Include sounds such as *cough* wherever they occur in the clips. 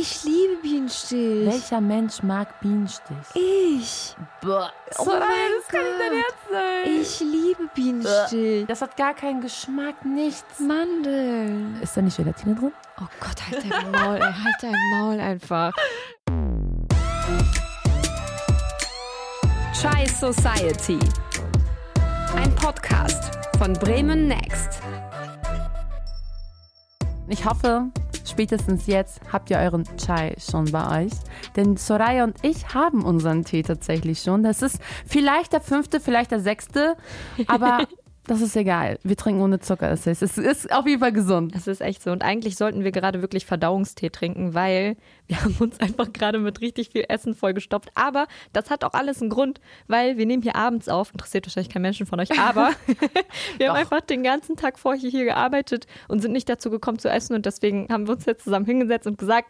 Ich liebe Bienenstich. Welcher Mensch mag Bienenstich? Ich. Boah, Oh mein das kann nicht dein Gott. Ernst sein. Ich liebe Bienenstich. Das hat gar keinen Geschmack, nichts. Mandeln. Ist da nicht Gelatine drin? Oh Gott, halt dein Maul, ey, halt dein Maul einfach. Chai Society. Ein Podcast von Bremen Next. Ich hoffe, spätestens jetzt habt ihr euren Chai schon bei euch. Denn Soraya und ich haben unseren Tee tatsächlich schon. Das ist vielleicht der fünfte, vielleicht der sechste, aber *laughs* das ist egal. Wir trinken ohne Zucker. Es ist, es ist auf jeden Fall gesund. Das ist echt so. Und eigentlich sollten wir gerade wirklich Verdauungstee trinken, weil wir haben uns einfach gerade mit richtig viel Essen vollgestopft. Aber das hat auch alles einen Grund, weil wir nehmen hier abends auf. Interessiert wahrscheinlich kein Menschen von euch, aber *laughs* *laughs* wir haben Doch. einfach den ganzen Tag vorher hier gearbeitet und sind nicht dazu gekommen zu essen. Und deswegen haben wir uns jetzt zusammen hingesetzt und gesagt,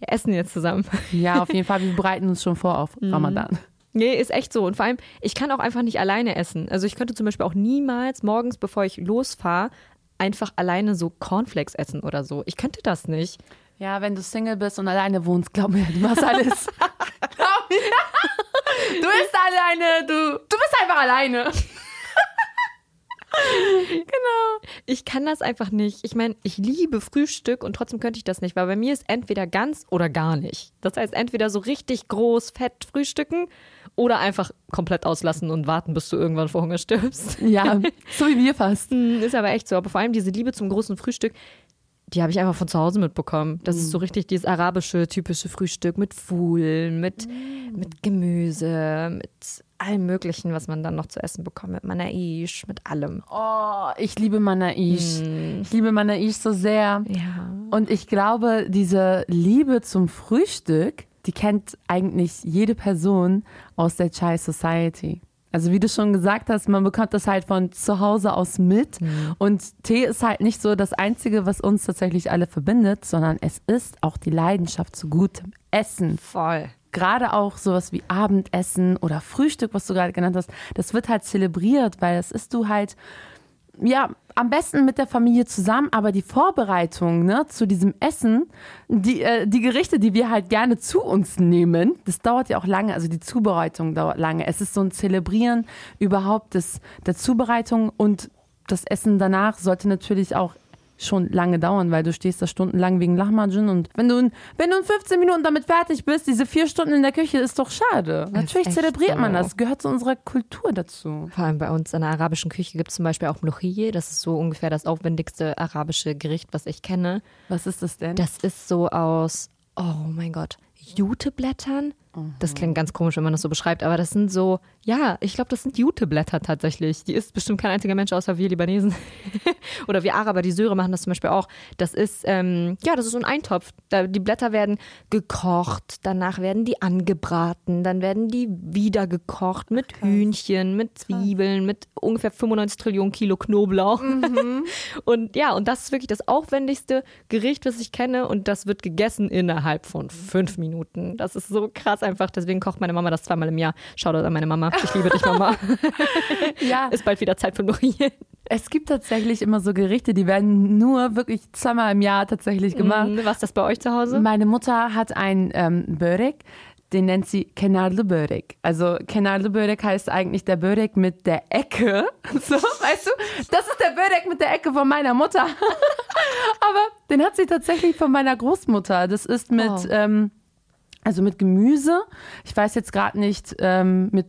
wir essen jetzt zusammen. Ja, auf *laughs* jeden Fall. Wir bereiten uns schon vor auf Ramadan. Nee, ist echt so. Und vor allem, ich kann auch einfach nicht alleine essen. Also ich könnte zum Beispiel auch niemals morgens, bevor ich losfahre, einfach alleine so Cornflakes essen oder so. Ich könnte das nicht. Ja, wenn du Single bist und alleine wohnst, glaub mir, du machst alles. *laughs* *laughs* glaub mir. Du bist alleine, du, du bist einfach alleine. Genau. Ich kann das einfach nicht. Ich meine, ich liebe Frühstück und trotzdem könnte ich das nicht, weil bei mir ist entweder ganz oder gar nicht. Das heißt, entweder so richtig groß, fett frühstücken oder einfach komplett auslassen und warten, bis du irgendwann vor Hunger stirbst. Ja, *laughs* so wie wir fast. Hm, Ist aber echt so. Aber vor allem diese Liebe zum großen Frühstück, die habe ich einfach von zu Hause mitbekommen. Das ist so richtig dieses arabische, typische Frühstück mit Fuhlen, mit, mit Gemüse, mit allem Möglichen, was man dann noch zu essen bekommt. Mit Manaish, mit allem. Oh, ich liebe Manaish. Ich liebe Manaish so sehr. Ja. Und ich glaube, diese Liebe zum Frühstück, die kennt eigentlich jede Person aus der Chai Society. Also wie du schon gesagt hast, man bekommt das halt von zu Hause aus mit. Und Tee ist halt nicht so das Einzige, was uns tatsächlich alle verbindet, sondern es ist auch die Leidenschaft zu gutem Essen. Voll. Gerade auch sowas wie Abendessen oder Frühstück, was du gerade genannt hast, das wird halt zelebriert, weil das isst du halt ja, am besten mit der Familie zusammen, aber die Vorbereitung ne, zu diesem Essen, die, äh, die Gerichte, die wir halt gerne zu uns nehmen, das dauert ja auch lange, also die Zubereitung dauert lange. Es ist so ein Zelebrieren überhaupt des, der Zubereitung und das Essen danach sollte natürlich auch schon lange dauern, weil du stehst da stundenlang wegen Lahmacun und wenn du, in- wenn du in 15 Minuten damit fertig bist, diese vier Stunden in der Küche ist doch schade. Natürlich echt zelebriert man das, gehört zu unserer Kultur dazu. Vor allem bei uns in der arabischen Küche gibt es zum Beispiel auch Mlochie. Das ist so ungefähr das aufwendigste arabische Gericht, was ich kenne. Was ist das denn? Das ist so aus, oh mein Gott, Juteblättern. Das klingt ganz komisch, wenn man das so beschreibt, aber das sind so, ja, ich glaube, das sind Juteblätter tatsächlich. Die isst bestimmt kein einziger Mensch außer wir Libanesen. *laughs* Oder wir Araber, die Syrer machen das zum Beispiel auch. Das ist, ähm, ja, das ist so ein Eintopf. Da, die Blätter werden gekocht, danach werden die angebraten, dann werden die wieder gekocht mit Hühnchen, mit Zwiebeln, mit ungefähr 95 Trillionen Kilo Knoblauch. *laughs* Und ja, und das ist wirklich das aufwendigste Gericht, was ich kenne. Und das wird gegessen innerhalb von fünf Minuten. Das ist so krass einfach. Deswegen kocht meine Mama das zweimal im Jahr. Shoutout an meine Mama. Ich liebe dich, Mama. *laughs* ja, ist bald wieder Zeit für Nurien. Es gibt tatsächlich immer so Gerichte, die werden nur wirklich zweimal im Jahr tatsächlich gemacht. Was ist das bei euch zu Hause? Meine Mutter hat einen ähm, Börek, den nennt sie Kenarlı Börek. Also Kenarlı Börek heißt eigentlich der Börek mit der Ecke. *laughs* So, weißt du? Das ist der Börek mit der Ecke von meiner Mutter. *laughs* Aber den hat sie tatsächlich von meiner Großmutter. Das ist mit, Oh. ähm, also mit Gemüse. Ich weiß jetzt gerade nicht, ähm, mit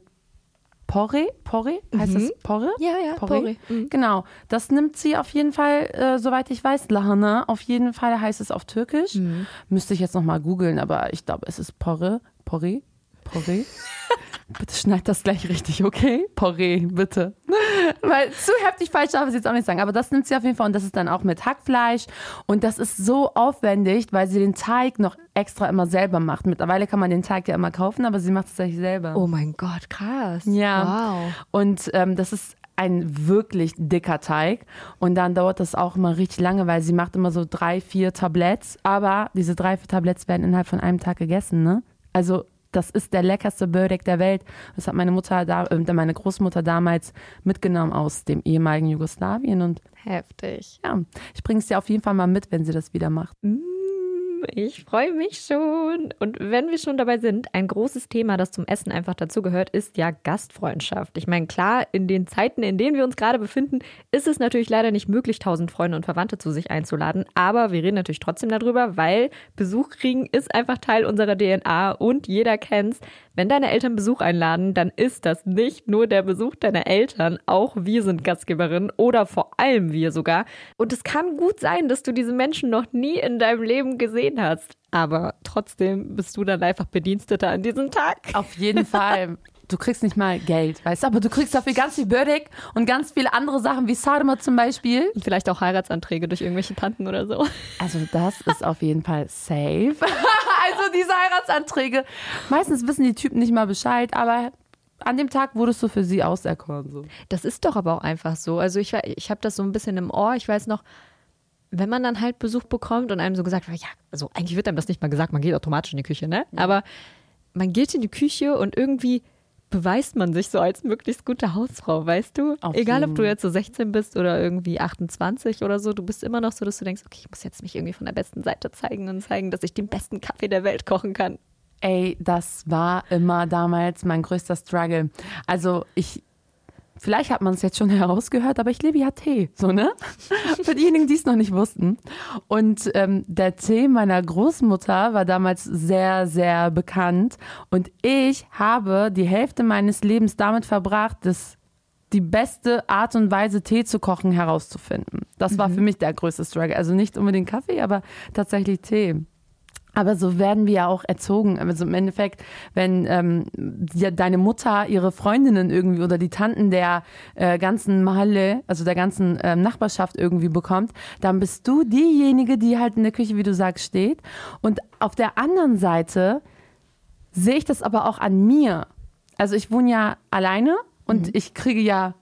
Porree, Porree, heißt das Porree? Ja, ja, Porree. Mhm. Genau, das nimmt sie auf jeden Fall, äh, soweit ich weiß, Lahana. Auf jeden Fall heißt es auf Türkisch. Mhm. Müsste ich jetzt nochmal googeln, aber ich glaube, es ist Porree, Porree, Porree. *laughs* bitte schneid das gleich richtig, okay? Porree, bitte. *laughs* Weil zu heftig falsch darf ich es jetzt auch nicht sagen, aber das nimmt sie auf jeden Fall und das ist dann auch mit Hackfleisch und das ist so aufwendig, weil sie den Teig noch extra immer selber macht. Mittlerweile kann man den Teig ja immer kaufen, aber sie macht es tatsächlich selber. Oh mein Gott, krass. Ja. Wow. Und ähm, das ist ein wirklich dicker Teig. Und dann dauert das auch immer richtig lange, weil sie macht immer so drei, vier Tabletts. Aber diese drei, vier Tabletts werden innerhalb von einem Tag gegessen, ne? Also das ist der leckerste Börek der Welt. Das hat meine Mutter da, äh, meine Großmutter damals mitgenommen aus dem ehemaligen Jugoslawien. Und Heftig. ja, ich bringe es dir auf jeden Fall mal mit, wenn sie das wieder macht. Mm, Ich freue mich schon. Und wenn wir schon dabei sind, ein großes Thema, das zum Essen einfach dazugehört, ist ja Gastfreundschaft. Ich meine, klar, in den Zeiten, in denen wir uns gerade befinden, ist es natürlich leider nicht möglich, tausend Freunde und Verwandte zu sich einzuladen. Aber wir reden natürlich trotzdem darüber, weil Besuch kriegen ist einfach Teil unserer DNA und jeder kennt's. Wenn deine Eltern Besuch einladen, dann ist das nicht nur der Besuch deiner Eltern, auch wir sind Gastgeberinnen oder vor allem wir sogar. Und es kann gut sein, dass du diese Menschen noch nie in deinem Leben gesehen hast. Aber trotzdem bist du dann einfach Bediensteter an diesem Tag. Auf jeden Fall. *laughs* Du kriegst nicht mal Geld, weißt du, aber du kriegst dafür ganz viel Bördig und ganz viele andere Sachen, wie Sarma zum Beispiel. Und vielleicht auch Heiratsanträge durch irgendwelche Tanten oder so. Also das ist auf jeden Fall safe. *laughs* also diese Heiratsanträge. Meistens wissen die Typen nicht mal Bescheid, aber an dem Tag wurdest du für sie auserkoren. So. Das ist doch aber auch einfach so. Also ich, ich habe das so ein bisschen im Ohr. Ich weiß noch, wenn man dann halt Besuch bekommt und einem so gesagt wird, ja, also eigentlich wird einem das nicht mal gesagt, man geht automatisch in die Küche, ne? Aber man geht in die Küche und irgendwie beweist man sich so als möglichst gute Hausfrau, weißt du? Auf Egal, ob du jetzt so 16 bist oder irgendwie 28 oder so, du bist immer noch so, dass du denkst, okay, ich muss jetzt mich irgendwie von der besten Seite zeigen und zeigen, dass ich den besten Kaffee der Welt kochen kann. Ey, das war immer damals mein größter Struggle. Also ich, vielleicht hat man es jetzt schon *laughs* herausgehört, aber ich liebe ja Tee, so ne? *laughs* Für diejenigen, die es noch nicht wussten. Und ähm, der Tee meiner Großmutter war damals sehr, sehr bekannt. Und ich habe die Hälfte meines Lebens damit verbracht, das die beste Art und Weise, Tee zu kochen, herauszufinden. Das war für mich der größte Struggle. Also nicht unbedingt Kaffee, aber tatsächlich Tee. Aber so werden wir ja auch erzogen. Also im Endeffekt, wenn ähm, ja, deine Mutter ihre Freundinnen irgendwie oder die Tanten der äh, ganzen Mahalle, also der ganzen ähm, Nachbarschaft irgendwie bekommt, dann bist du diejenige, die halt in der Küche, wie du sagst, steht. Und auf der anderen Seite sehe ich das aber auch an mir. Also ich wohne ja alleine und ich kriege ja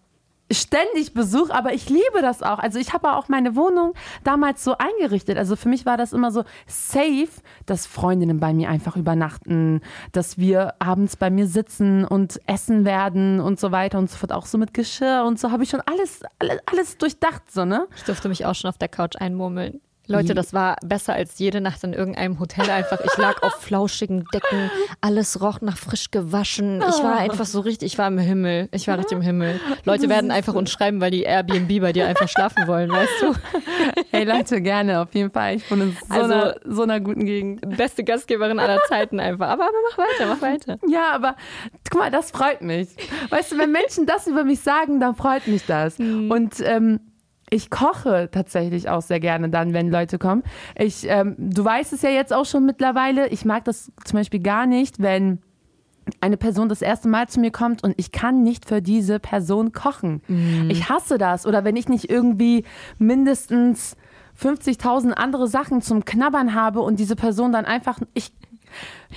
ständig Besuch, aber ich liebe das auch. Also ich habe auch meine Wohnung damals so eingerichtet. Also für mich war das immer so safe, dass Freundinnen bei mir einfach übernachten, dass wir abends bei mir sitzen und essen werden und so weiter und so fort. Auch so mit Geschirr und so habe ich schon alles, alles, alles durchdacht, so, ne? Ich durfte mich auch schon auf der Couch einmurmeln. Leute, das war besser als jede Nacht in irgendeinem Hotel einfach. Ich lag auf *laughs* flauschigen Decken, alles roch nach frisch gewaschen. Ich war einfach so richtig, ich war im Himmel. Ich war richtig im Himmel. Leute werden einfach uns schreiben, weil die Airbnb bei dir einfach schlafen wollen, weißt du? *laughs* Hey Leute, gerne, auf jeden Fall. Ich wohne in so, Also- einer, so einer guten Gegend. Beste Gastgeberin aller Zeiten einfach. Aber, aber mach weiter, mach weiter. Ja, aber guck mal, das freut mich. Weißt du, wenn Menschen das über mich sagen, dann freut mich das. Und ähm, ich koche tatsächlich auch sehr gerne dann, wenn Leute kommen. Ich, ähm, du weißt es ja jetzt auch schon mittlerweile. Ich mag das zum Beispiel gar nicht, wenn eine Person das erste Mal zu mir kommt und ich kann nicht für diese Person kochen. Ich hasse das. Oder wenn ich nicht irgendwie mindestens 50.000 andere Sachen zum Knabbern habe und diese Person dann einfach, ich,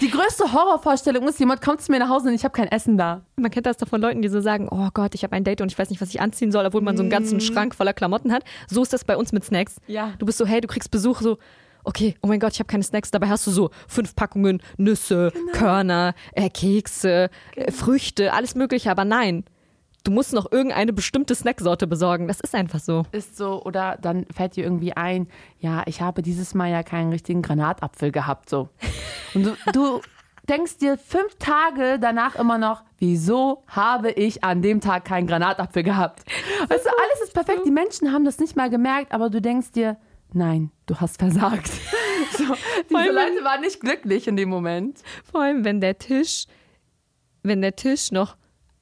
die größte Horrorvorstellung ist, jemand kommt zu mir nach Hause und ich habe kein Essen da. Man kennt das doch von Leuten, die so sagen, oh Gott, ich habe ein Date und ich weiß nicht, was ich anziehen soll, obwohl man so einen ganzen Schrank voller Klamotten hat. So ist das bei uns mit Snacks. Ja. Du bist so, hey, du kriegst Besuch, so, okay, oh mein Gott, ich habe keine Snacks. Dabei hast du so fünf Packungen Nüsse, Körner, äh, Kekse, äh, Früchte, alles mögliche. Aber nein, du musst noch irgendeine bestimmte Snacksorte besorgen. Das ist einfach so. Ist so, oder dann fällt dir irgendwie ein, ja, ich habe dieses Mal ja keinen richtigen Granatapfel gehabt, so. Und du, du denkst dir fünf Tage danach immer noch, wieso habe ich an dem Tag keinen Granatapfel gehabt? Weißt du, alles ist perfekt. Die Menschen haben das nicht mal gemerkt, aber du denkst dir, nein, du hast versagt. *laughs* So, diese Leute waren nicht glücklich in dem Moment. Vor allem, wenn der Tisch, wenn der Tisch noch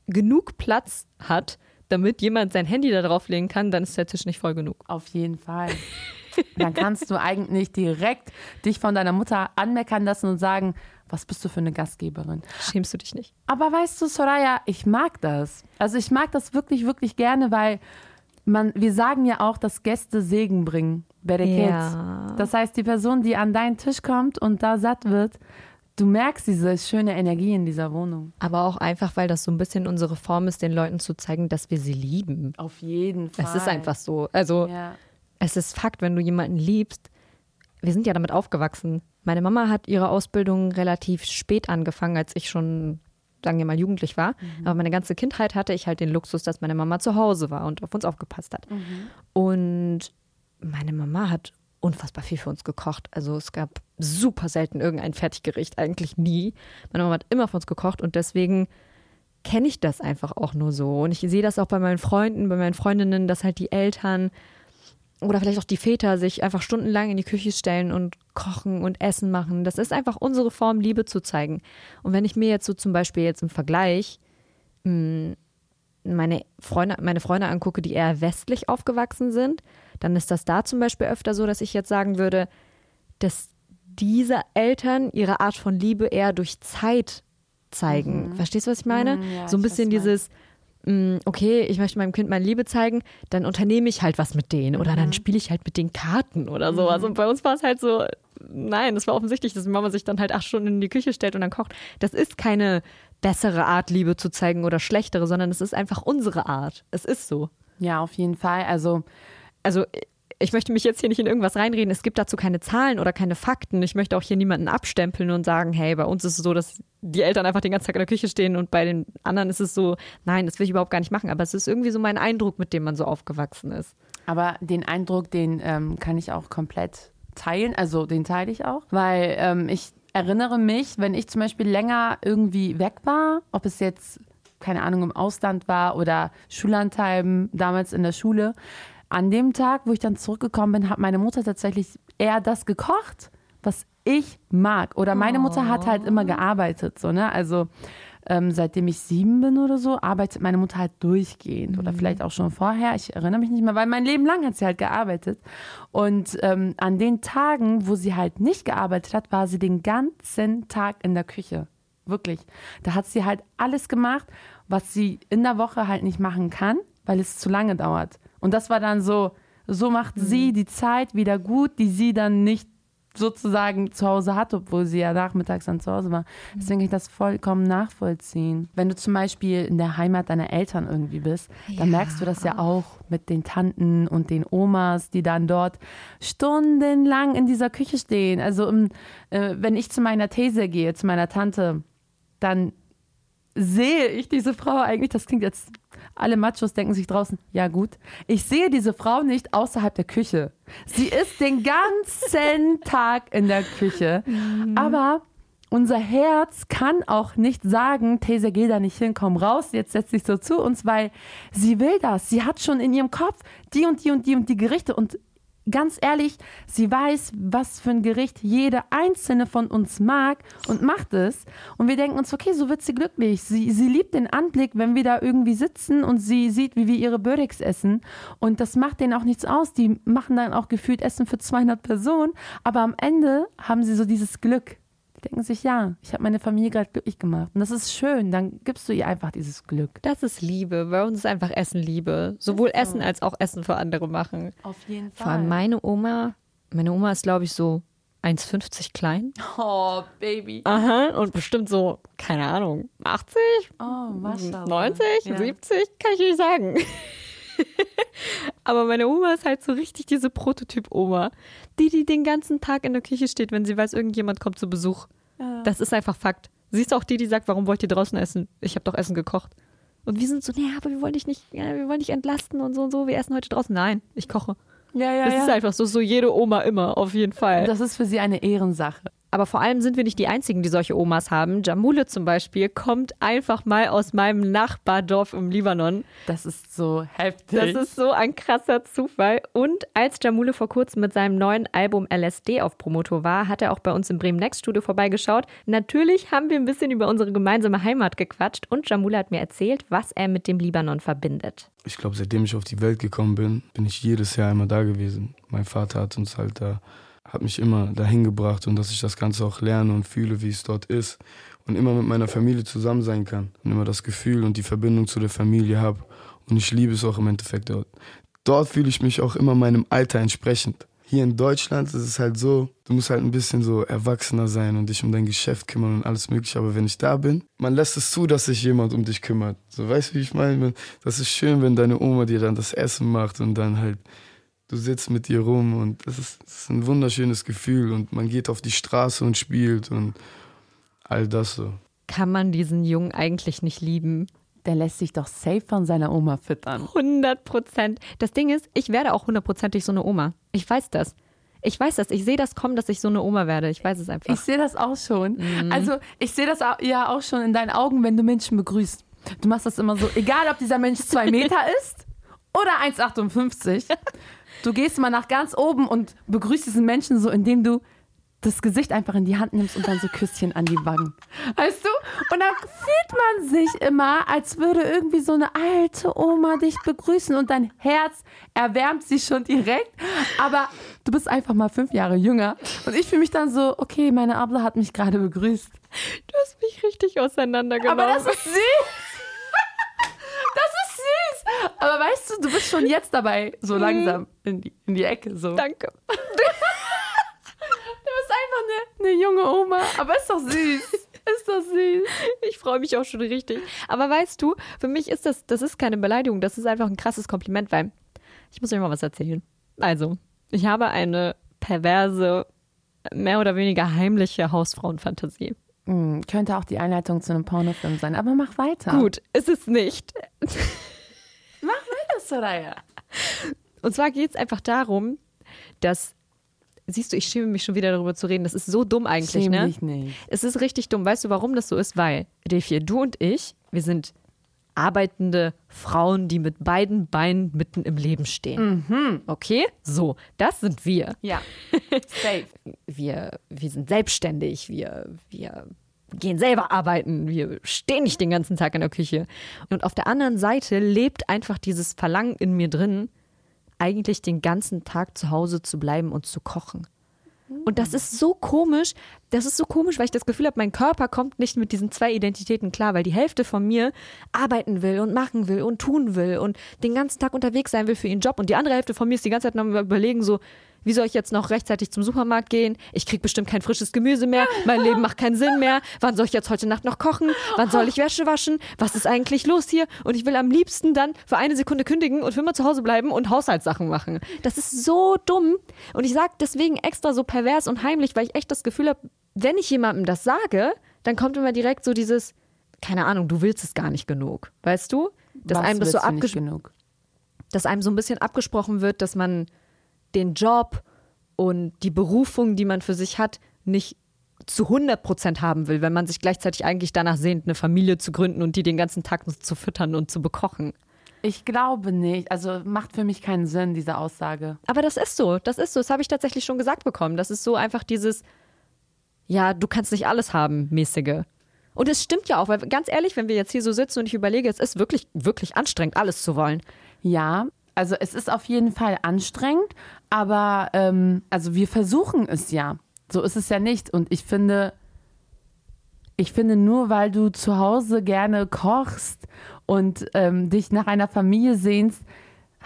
genug Platz hat, damit jemand sein Handy da drauflegen kann, dann ist der Tisch nicht voll genug. Auf jeden Fall. *laughs* Dann kannst du eigentlich direkt dich von deiner Mutter anmeckern lassen und sagen, was bist du für eine Gastgeberin? Schämst du dich nicht? Aber weißt du, Soraya, ich mag das. Also ich mag das wirklich, wirklich gerne, weil man, wir sagen ja auch, dass Gäste Segen bringen. Bereket. Ja. Das heißt, die Person, die an deinen Tisch kommt und da satt wird, du merkst diese schöne Energie in dieser Wohnung. Aber auch einfach, weil das so ein bisschen unsere Form ist, den Leuten zu zeigen, dass wir sie lieben. Auf jeden Fall. Es ist einfach so. Also Ja. es ist Fakt, wenn du jemanden liebst. Wir sind ja damit aufgewachsen. Meine Mama hat ihre Ausbildung relativ spät angefangen, als ich schon, sagen wir mal, jugendlich war. Aber meine ganze Kindheit hatte ich halt den Luxus, dass meine Mama zu Hause war und auf uns aufgepasst hat. Und meine Mama hat unfassbar viel für uns gekocht. Also es gab super selten irgendein Fertiggericht, eigentlich nie. Meine Mama hat immer für uns gekocht und deswegen kenne ich das einfach auch nur so. Und ich sehe das auch bei meinen Freunden, bei meinen Freundinnen, dass halt die Eltern oder vielleicht auch die Väter sich einfach stundenlang in die Küche stellen und kochen und Essen machen. Das ist einfach unsere Form, Liebe zu zeigen. Und wenn ich mir jetzt so zum Beispiel jetzt im Vergleich mh, meine Freunde, meine Freunde angucke, die eher westlich aufgewachsen sind, dann ist das da zum Beispiel öfter so, dass ich jetzt sagen würde, dass diese Eltern ihre Art von Liebe eher durch Zeit zeigen. Verstehst du, was ich meine? Mhm, ja, so ein bisschen dieses, mh, okay, ich möchte meinem Kind meine Liebe zeigen, dann unternehme ich halt was mit denen oder Mhm. dann spiele ich halt mit den Karten oder sowas. Und bei uns war es halt so, nein, das war offensichtlich, dass die Mama sich dann halt acht Stunden in die Küche stellt und dann kocht. Das ist keine bessere Art, Liebe zu zeigen oder schlechtere, sondern es ist einfach unsere Art. Es ist so. Ja, auf jeden Fall. Also Also ich möchte mich jetzt hier nicht in irgendwas reinreden. Es gibt dazu keine Zahlen oder keine Fakten. Ich möchte auch hier niemanden abstempeln und sagen, hey, bei uns ist es so, dass die Eltern einfach den ganzen Tag in der Küche stehen und bei den anderen ist es so, nein, das will ich überhaupt gar nicht machen. Aber es ist irgendwie so mein Eindruck, mit dem man so aufgewachsen ist. Aber den Eindruck, den ähm, kann ich auch komplett teilen. Also den teile ich auch, weil ähm, ich erinnere mich, wenn ich zum Beispiel länger irgendwie weg war, ob es jetzt, keine Ahnung, im Ausland war oder Schullandheim, damals in der Schule, an dem Tag, wo ich dann zurückgekommen bin, hat meine Mutter tatsächlich eher das gekocht, was ich mag. Oder meine Mutter hat halt immer gearbeitet, so, ne? Also ähm, seitdem ich sieben bin oder so, arbeitet meine Mutter halt durchgehend. Oder vielleicht auch schon vorher. Ich erinnere mich nicht mehr, weil mein Leben lang hat sie halt gearbeitet. Und ähm, an den Tagen, wo sie halt nicht gearbeitet hat, war sie den ganzen Tag in der Küche. Wirklich. Da hat sie halt alles gemacht, was sie in der Woche halt nicht machen kann, weil es zu lange dauert. Und das war dann so, so macht sie die Zeit wieder gut, die sie dann nicht sozusagen zu Hause hat, obwohl sie ja nachmittags dann zu Hause war. Deswegen kann ich das vollkommen nachvollziehen. Wenn du zum Beispiel in der Heimat deiner Eltern irgendwie bist, dann merkst du das ja auch mit den Tanten und den Omas, die dann dort stundenlang in dieser Küche stehen. Also ähm, äh, wenn ich zu meiner These gehe, zu meiner Tante, dann sehe ich diese Frau eigentlich, das klingt jetzt, alle Machos denken sich draußen, ja gut, ich sehe diese Frau nicht außerhalb der Küche. Sie ist den ganzen *laughs* Tag in der Küche, aber unser Herz kann auch nicht sagen, These, geh da nicht hin, komm raus, jetzt setz dich so zu uns, weil sie will das. Sie hat schon in ihrem Kopf die und die und die und die Gerichte und ganz ehrlich, sie weiß, was für ein Gericht jede einzelne von uns mag und macht es. Und wir denken uns, okay, so wird sie glücklich. Sie, sie liebt den Anblick, wenn wir da irgendwie sitzen und sie sieht, wie wir ihre Böreks essen. Und das macht denen auch nichts aus. Die machen dann auch gefühlt Essen für 200 Personen. Aber am Ende haben sie so dieses Glück. Denken sich, ja, ich habe meine Familie gerade glücklich gemacht. Und das ist schön. Dann gibst du ihr einfach dieses Glück. Das ist Liebe. Bei uns ist einfach Essen Liebe. Sowohl Essen als auch Essen für andere machen. Auf jeden Vor allem meine Oma, meine Oma ist, glaube ich, so 1,50 klein. Oh, Baby. Aha, und bestimmt so, keine Ahnung, 80, Oh, Maschallah. 90, Ja. 70, kann ich nicht sagen. *laughs* Aber meine Oma ist halt so richtig diese Prototyp-Oma, die, die den ganzen Tag in der Küche steht, wenn sie weiß, irgendjemand kommt zu Besuch. Das ist einfach Fakt. Sie ist auch die, die sagt, warum wollt ihr draußen essen? Ich habe doch Essen gekocht. Und wir sind so, nee, aber wir wollen dich nicht, ja, wir wollen dich entlasten und so und so. Wir essen heute draußen. Nein, ich koche. Ja, ja, Das ja. ist einfach so, so jede Oma immer, auf jeden Fall. Das ist für sie eine Ehrensache. Aber vor allem sind wir nicht die Einzigen, die solche Omas haben. Jamule zum Beispiel kommt einfach mal aus meinem Nachbardorf im Libanon. Das ist so heftig. Das ist so ein krasser Zufall. Und als Jamule vor kurzem mit seinem neuen Album LSD auf Promotor war, hat er auch bei uns im Bremen Next Studio vorbeigeschaut. Natürlich haben wir ein bisschen über unsere gemeinsame Heimat gequatscht und Jamule hat mir erzählt, was er mit dem Libanon verbindet. Ich glaube, seitdem ich auf die Welt gekommen bin, bin ich jedes Jahr immer da gewesen. Mein Vater hat uns halt da, hat mich immer dahin gebracht und dass ich das Ganze auch lerne und fühle, wie es dort ist und immer mit meiner Familie zusammen sein kann und immer das Gefühl und die Verbindung zu der Familie habe. Und ich liebe es auch im Endeffekt dort. Dort fühle ich mich auch immer meinem Alter entsprechend. Hier in Deutschland ist es halt so, du musst halt ein bisschen so erwachsener sein und dich um dein Geschäft kümmern und alles mögliche. Aber wenn ich da bin, man lässt es zu, dass sich jemand um dich kümmert. So, weißt du, wie ich meine? Das ist schön, wenn deine Oma dir dann das Essen macht und dann halt du sitzt mit ihr rum und das ist, das ist ein wunderschönes Gefühl und man geht auf die Straße und spielt und all das so. Kann man diesen Jungen eigentlich nicht lieben? Der lässt sich doch safe von seiner Oma füttern. 100 Prozent. Das Ding ist, ich werde auch hundertprozentig so eine Oma. Ich weiß das. Ich weiß das. Ich sehe das kommen, dass ich so eine Oma werde. Ich weiß es einfach. Ich sehe das auch schon. Mhm. Also ich sehe das ja auch schon in deinen Augen, wenn du Menschen begrüßt. Du machst das immer so, egal ob dieser Mensch zwei Meter *laughs* ist oder 1,58. Du gehst mal nach ganz oben und begrüßt diesen Menschen so, indem du das Gesicht einfach in die Hand nimmst und dann so Küsschen an die Wangen. Weißt du? Und dann fühlt man sich immer, als würde irgendwie so eine alte Oma dich begrüßen und dein Herz erwärmt sich schon direkt. Aber du bist einfach mal fünf Jahre jünger. Und ich fühle mich dann so, okay, meine Abla hat mich gerade begrüßt. Du hast mich richtig auseinandergenommen. Aber das ist süß. Das. Aber weißt du, du bist schon jetzt dabei, so langsam in die, in die Ecke. So. Danke. *laughs* Du bist einfach eine, eine junge Oma. Aber ist doch süß. Ist doch süß. Ich freue mich auch schon richtig. Aber weißt du, für mich ist das, das ist keine Beleidigung, das ist einfach ein krasses Kompliment, weil ich muss euch mal was erzählen. Also, ich habe eine perverse, mehr oder weniger heimliche Hausfrauenfantasie. Hm, könnte auch die Einleitung zu einem Pornofilm sein. Aber mach weiter. Gut, ist es nicht. *laughs* Soraya. Und zwar geht es einfach darum, dass, siehst du, ich schäme mich schon wieder darüber zu reden. Das ist so dumm eigentlich, Schäm ne? dich nicht. Es ist richtig dumm. Weißt du, warum das so ist? Weil, Refie, du und ich, wir sind arbeitende Frauen, die mit beiden Beinen mitten im Leben stehen. Okay? So, das sind wir. Ja. *laughs* Safe. Wir, wir sind selbstständig, wir, wir gehen selber arbeiten, wir stehen nicht den ganzen Tag in der Küche. Und auf der anderen Seite lebt einfach dieses Verlangen in mir drin, eigentlich den ganzen Tag zu Hause zu bleiben und zu kochen. Und das ist so komisch, das ist so komisch, weil ich das Gefühl habe, mein Körper kommt nicht mit diesen zwei Identitäten klar, weil die Hälfte von mir arbeiten will und machen will und tun will und den ganzen Tag unterwegs sein will für ihren Job und die andere Hälfte von mir ist die ganze Zeit noch überlegen so, wie soll ich jetzt noch rechtzeitig zum Supermarkt gehen? Ich krieg bestimmt kein frisches Gemüse mehr, mein Leben macht keinen Sinn mehr. Wann soll ich jetzt heute Nacht noch kochen? Wann soll ich Wäsche waschen? Was ist eigentlich los hier? Und ich will am liebsten dann für eine Sekunde kündigen und für immer zu Hause bleiben und Haushaltssachen machen. Das ist so dumm und ich sag deswegen extra so pervers und heimlich, weil ich echt das Gefühl habe, wenn ich jemandem das sage, dann kommt immer direkt so dieses, keine Ahnung, du willst es gar nicht genug, weißt du? Dass Was einem das so willst du nicht abges genug. dass einem so ein bisschen abgesprochen wird, dass man den Job und die Berufung, die man für sich hat, nicht zu 100 Prozent haben will, wenn man sich gleichzeitig eigentlich danach sehnt, eine Familie zu gründen und die den ganzen Tag zu füttern und zu bekochen. Ich glaube nicht. Also macht für mich keinen Sinn, diese Aussage. Aber das ist so, das ist so, das habe ich tatsächlich schon gesagt bekommen. Das ist so einfach dieses, ja, du kannst nicht alles haben, mäßige. Und es stimmt ja auch, weil ganz ehrlich, wenn wir jetzt hier so sitzen und ich überlege, es ist wirklich, wirklich anstrengend, alles zu wollen. Ja, also es ist auf jeden Fall anstrengend, aber ähm, also wir versuchen es ja. So ist es ja nicht. Und ich finde, ich finde nur, weil du zu Hause gerne kochst und ähm, dich nach einer Familie sehnst,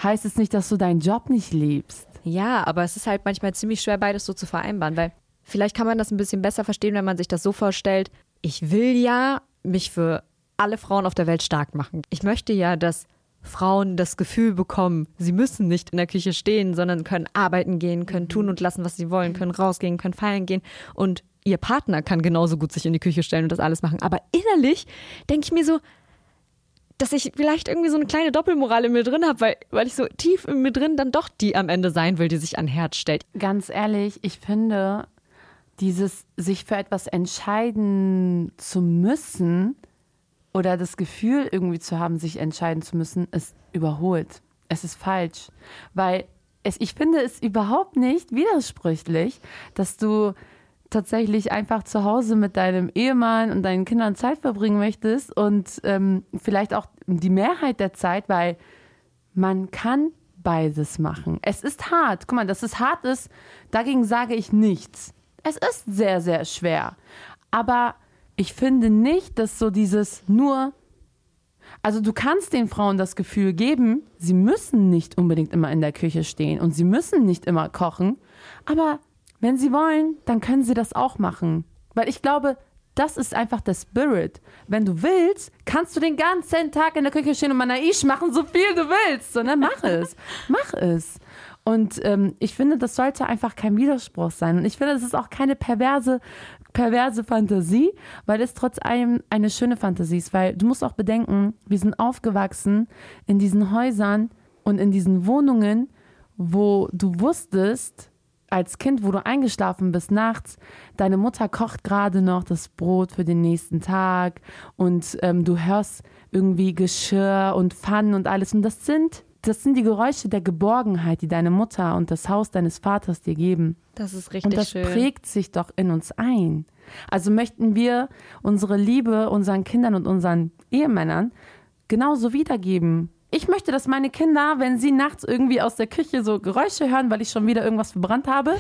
heißt es nicht, dass du deinen Job nicht liebst. Ja, aber es ist halt manchmal ziemlich schwer, beides so zu vereinbaren, weil vielleicht kann man das ein bisschen besser verstehen, wenn man sich das so vorstellt. Ich will ja mich für alle Frauen auf der Welt stark machen. Ich möchte ja, dass Frauen das Gefühl bekommen, sie müssen nicht in der Küche stehen, sondern können arbeiten gehen, können tun und lassen, was sie wollen, können rausgehen, können feiern gehen und ihr Partner kann genauso gut sich in die Küche stellen und das alles machen. Aber innerlich denke ich mir so, dass ich vielleicht irgendwie so eine kleine Doppelmoral in mir drin habe, weil, weil ich so tief in mir drin dann doch die am Ende sein will, die sich an Herz stellt. Ganz ehrlich, ich finde, dieses sich für etwas entscheiden zu müssen oder das Gefühl irgendwie zu haben, sich entscheiden zu müssen, ist überholt. Es ist falsch, weil es, ich finde es überhaupt nicht widersprüchlich, dass du tatsächlich einfach zu Hause mit deinem Ehemann und deinen Kindern Zeit verbringen möchtest und ähm, vielleicht auch die Mehrheit der Zeit, weil man kann beides machen. Es ist hart. Guck mal, dass es hart ist, dagegen sage ich nichts. Es ist sehr, sehr schwer. Aber ich finde nicht, dass so dieses nur, also du kannst den Frauen das Gefühl geben, sie müssen nicht unbedingt immer in der Küche stehen und sie müssen nicht immer kochen. Aber wenn sie wollen, dann können sie das auch machen. Weil ich glaube, das ist einfach der Spirit. Wenn du willst, kannst du den ganzen Tag in der Küche stehen und Manaish machen, so viel du willst. Sondern mach es. *laughs* mach es. Und ähm, ich finde, das sollte einfach kein Widerspruch sein. Und ich finde, das ist auch keine perverse, perverse Fantasie, weil es trotz allem eine schöne Fantasie ist. Weil du musst auch bedenken, wir sind aufgewachsen in diesen Häusern und in diesen Wohnungen, wo du wusstest, als Kind, wo du eingeschlafen bist nachts, deine Mutter kocht gerade noch das Brot für den nächsten Tag und ähm, du hörst irgendwie Geschirr und Pfannen und alles. Und das sind, das sind die Geräusche der Geborgenheit, die deine Mutter und das Haus deines Vaters dir geben. Das ist richtig Und das schön. prägt sich doch in uns ein. Also möchten wir unsere Liebe unseren Kindern und unseren Ehemännern genauso wiedergeben. Ich möchte, dass meine Kinder, wenn sie nachts irgendwie aus der Küche so Geräusche hören, weil ich schon wieder irgendwas verbrannt habe,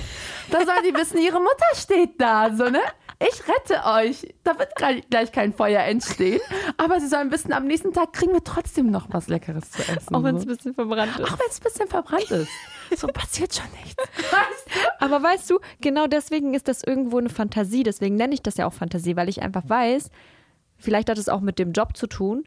da sollen die wissen, ihre Mutter steht da, so, ne? Ich rette euch. Da wird gleich kein Feuer entstehen. Aber sie sollen wissen, am nächsten Tag kriegen wir trotzdem noch was Leckeres zu essen. Auch wenn es ein bisschen verbrannt ist. Auch wenn es ein bisschen verbrannt ist. So passiert schon nichts. *laughs* Aber weißt du, genau deswegen ist das irgendwo eine Fantasie. Deswegen nenne ich das ja auch Fantasie, weil ich einfach weiß, vielleicht hat es auch mit dem Job zu tun,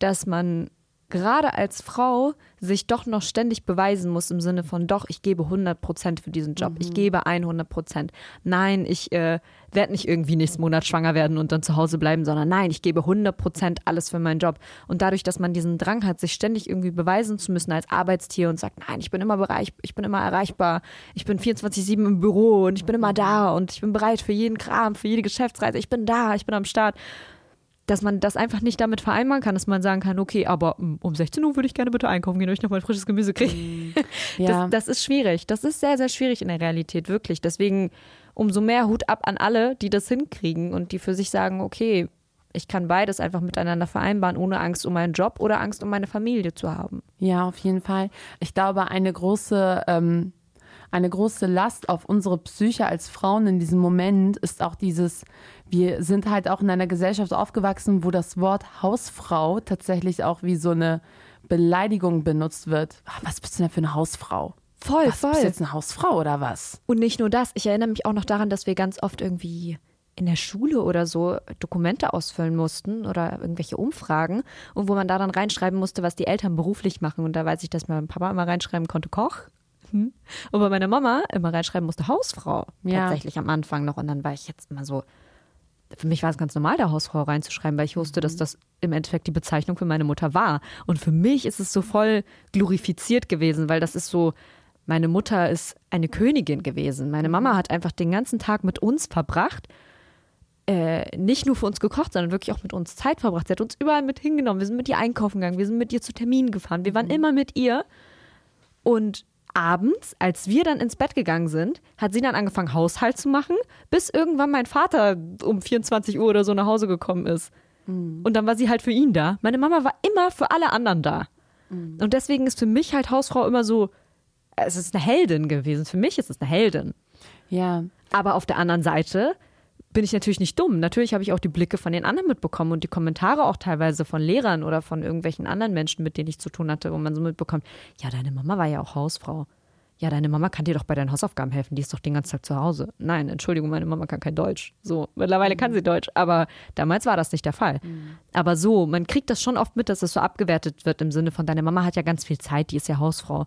dass man gerade als Frau sich doch noch ständig beweisen muss im Sinne von, doch, ich gebe 100 Prozent für diesen Job. Ich gebe 100 Prozent. Nein, ich äh, werde nicht irgendwie nächsten Monat schwanger werden und dann zu Hause bleiben, sondern nein, ich gebe 100 Prozent alles für meinen Job. Und dadurch, dass man diesen Drang hat, sich ständig irgendwie beweisen zu müssen als Arbeitstier und sagt, nein, ich bin immer bereit, ich bin immer erreichbar, ich bin 24-7 im Büro und ich bin immer da und ich bin bereit für jeden Kram, für jede Geschäftsreise, ich bin da, ich bin am Start dass man das einfach nicht damit vereinbaren kann, dass man sagen kann, okay, aber mm, um 16 Uhr würde ich gerne bitte einkaufen gehen, damit ich noch mal frisches Gemüse kriege. *laughs* Ja. Das, das ist schwierig. Das ist sehr, sehr schwierig in der Realität, wirklich. Deswegen umso mehr Hut ab an alle, die das hinkriegen und die für sich sagen, okay, ich kann beides einfach miteinander vereinbaren, ohne Angst um meinen Job oder Angst um meine Familie zu haben. Ja, auf jeden Fall. Ich glaube, eine große, ähm, eine große Last auf unsere Psyche als Frauen in diesem Moment ist auch dieses, wir sind halt auch in einer Gesellschaft aufgewachsen, wo das Wort Hausfrau tatsächlich auch wie so eine Beleidigung benutzt wird. Ah, Was bist du denn für eine Hausfrau? Voll, Was, bist du jetzt eine Hausfrau oder was? Und nicht nur das, ich erinnere mich auch noch daran, dass wir ganz oft irgendwie in der Schule oder so Dokumente ausfüllen mussten oder irgendwelche Umfragen und wo man da dann reinschreiben musste, was die Eltern beruflich machen. Und da weiß ich, dass mein Papa immer reinschreiben konnte, Koch. Hm. Und bei meiner Mama immer reinschreiben musste, Hausfrau. Ja. Tatsächlich am Anfang noch. Und dann war ich jetzt immer so, für mich war es ganz normal, da Hausfrau reinzuschreiben, weil ich wusste, dass das im Endeffekt die Bezeichnung für meine Mutter war. Und für mich ist es so voll glorifiziert gewesen, weil das ist so, meine Mutter ist eine Königin gewesen. Meine Mama hat einfach den ganzen Tag mit uns verbracht. Äh, nicht nur für uns gekocht, sondern wirklich auch mit uns Zeit verbracht. Sie hat uns überall mit hingenommen. Wir sind mit ihr einkaufen gegangen, wir sind mit ihr zu Terminen gefahren. Wir waren immer mit ihr. Und abends, als wir dann ins Bett gegangen sind, hat sie dann angefangen, Haushalt zu machen, bis irgendwann mein Vater um 24 Uhr oder so nach Hause gekommen ist. Und dann war sie halt für ihn da. Meine Mama war immer für alle anderen da. Und deswegen ist für mich halt Hausfrau immer so, es ist eine Heldin gewesen. Für mich ist es eine Heldin. Ja, Aber auf der anderen Seite bin ich natürlich nicht dumm. Natürlich habe ich auch die Blicke von den anderen mitbekommen und die Kommentare auch teilweise von Lehrern oder von irgendwelchen anderen Menschen, mit denen ich zu tun hatte, wo man so mitbekommt, ja, deine Mama war ja auch Hausfrau. Ja, deine Mama kann dir doch bei deinen Hausaufgaben helfen, die ist doch den ganzen Tag zu Hause. Nein, Entschuldigung, meine Mama kann kein Deutsch. So, mittlerweile kann sie Deutsch, aber damals war das nicht der Fall. Aber so, man kriegt das schon oft mit, dass es so abgewertet wird im Sinne von, deine Mama hat ja ganz viel Zeit, die ist ja Hausfrau.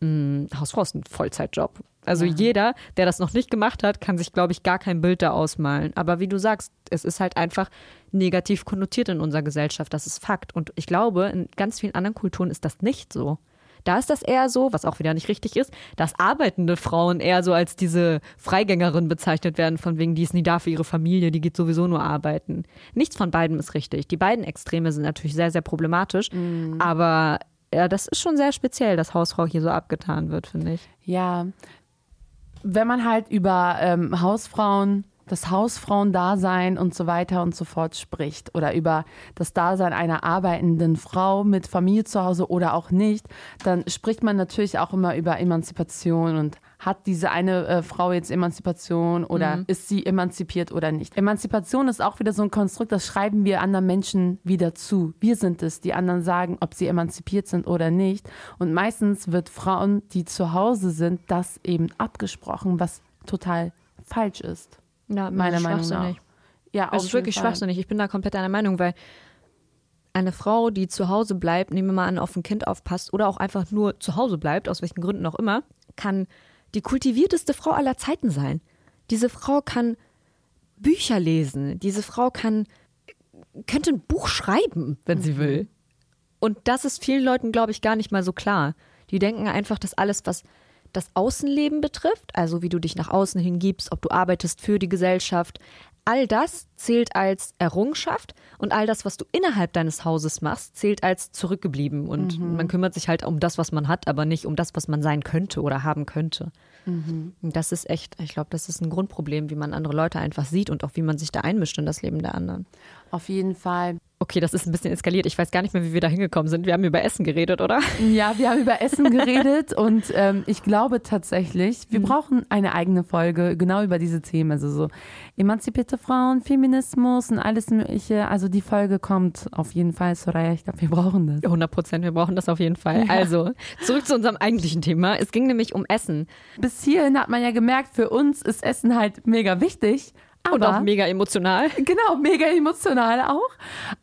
Mm, Hausfrau ist ein Vollzeitjob. Also jeder, der das noch nicht gemacht hat, kann sich, glaube ich, gar kein Bild da ausmalen. Aber wie du sagst, es ist halt einfach negativ konnotiert in unserer Gesellschaft. Das ist Fakt. Und ich glaube, in ganz vielen anderen Kulturen ist das nicht so. Da ist das eher so, was auch wieder nicht richtig ist, dass arbeitende Frauen eher so als diese Freigängerin bezeichnet werden, von wegen, die ist nie da für ihre Familie, die geht sowieso nur arbeiten. Nichts von beiden ist richtig. Die beiden Extreme sind natürlich sehr, sehr problematisch. Aber ja, das ist schon sehr speziell, dass Hausfrau hier so abgetan wird, finde ich. Ja, wenn man halt über ähm, Hausfrauen, das Hausfrauendasein und so weiter und so fort spricht oder über das Dasein einer arbeitenden Frau mit Familie zu Hause oder auch nicht, dann spricht man natürlich auch immer über Emanzipation und hat diese eine äh, Frau jetzt Emanzipation oder ist sie emanzipiert oder nicht. Emanzipation ist auch wieder so ein Konstrukt, das schreiben wir anderen Menschen wieder zu. Wir sind es, die anderen sagen, ob sie emanzipiert sind oder nicht. Und meistens wird Frauen, die zu Hause sind, das eben abgesprochen, was total falsch ist. Ja, Meiner Meinung nach. Ja, Es ist wirklich Fall. schwachsinnig. Ich bin da komplett einer Meinung, weil eine Frau, die zu Hause bleibt, nehmen wir mal an, auf ein Kind aufpasst oder auch einfach nur zu Hause bleibt, aus welchen Gründen auch immer, kann die kultivierteste Frau aller Zeiten sein. Diese Frau kann Bücher lesen. Diese Frau kann, könnte ein Buch schreiben, wenn sie will. Und das ist vielen Leuten, glaube ich, gar nicht mal so klar. Die denken einfach, dass alles, was das Außenleben betrifft, also wie du dich nach außen hingibst, ob du arbeitest für die Gesellschaft, all das zählt als Errungenschaft und all das, was du innerhalb deines Hauses machst, zählt als zurückgeblieben. Und man kümmert sich halt um das, was man hat, aber nicht um das, was man sein könnte oder haben könnte. Und das ist echt, ich glaube, das ist ein Grundproblem, wie man andere Leute einfach sieht und auch wie man sich da einmischt in das Leben der anderen. Auf jeden Fall. Okay, das ist ein bisschen eskaliert. Ich weiß gar nicht mehr, wie wir da hingekommen sind. Wir haben über Essen geredet, oder? Ja, wir haben über Essen *laughs* geredet und ähm, ich glaube tatsächlich, wir brauchen eine eigene Folge genau über diese Themen. Also so emanzipierte Frauen, Feminismus und alles Mögliche. Also die Folge kommt auf jeden Fall, Soraya. Ich glaube, wir brauchen das. 100 Prozent, wir brauchen das auf jeden Fall. Also, zurück zu unserem eigentlichen Thema. Es ging nämlich um Essen. Bis hierhin hat man ja gemerkt, für uns ist Essen halt mega wichtig. Aber, Und auch mega emotional. *laughs* Genau, mega emotional auch.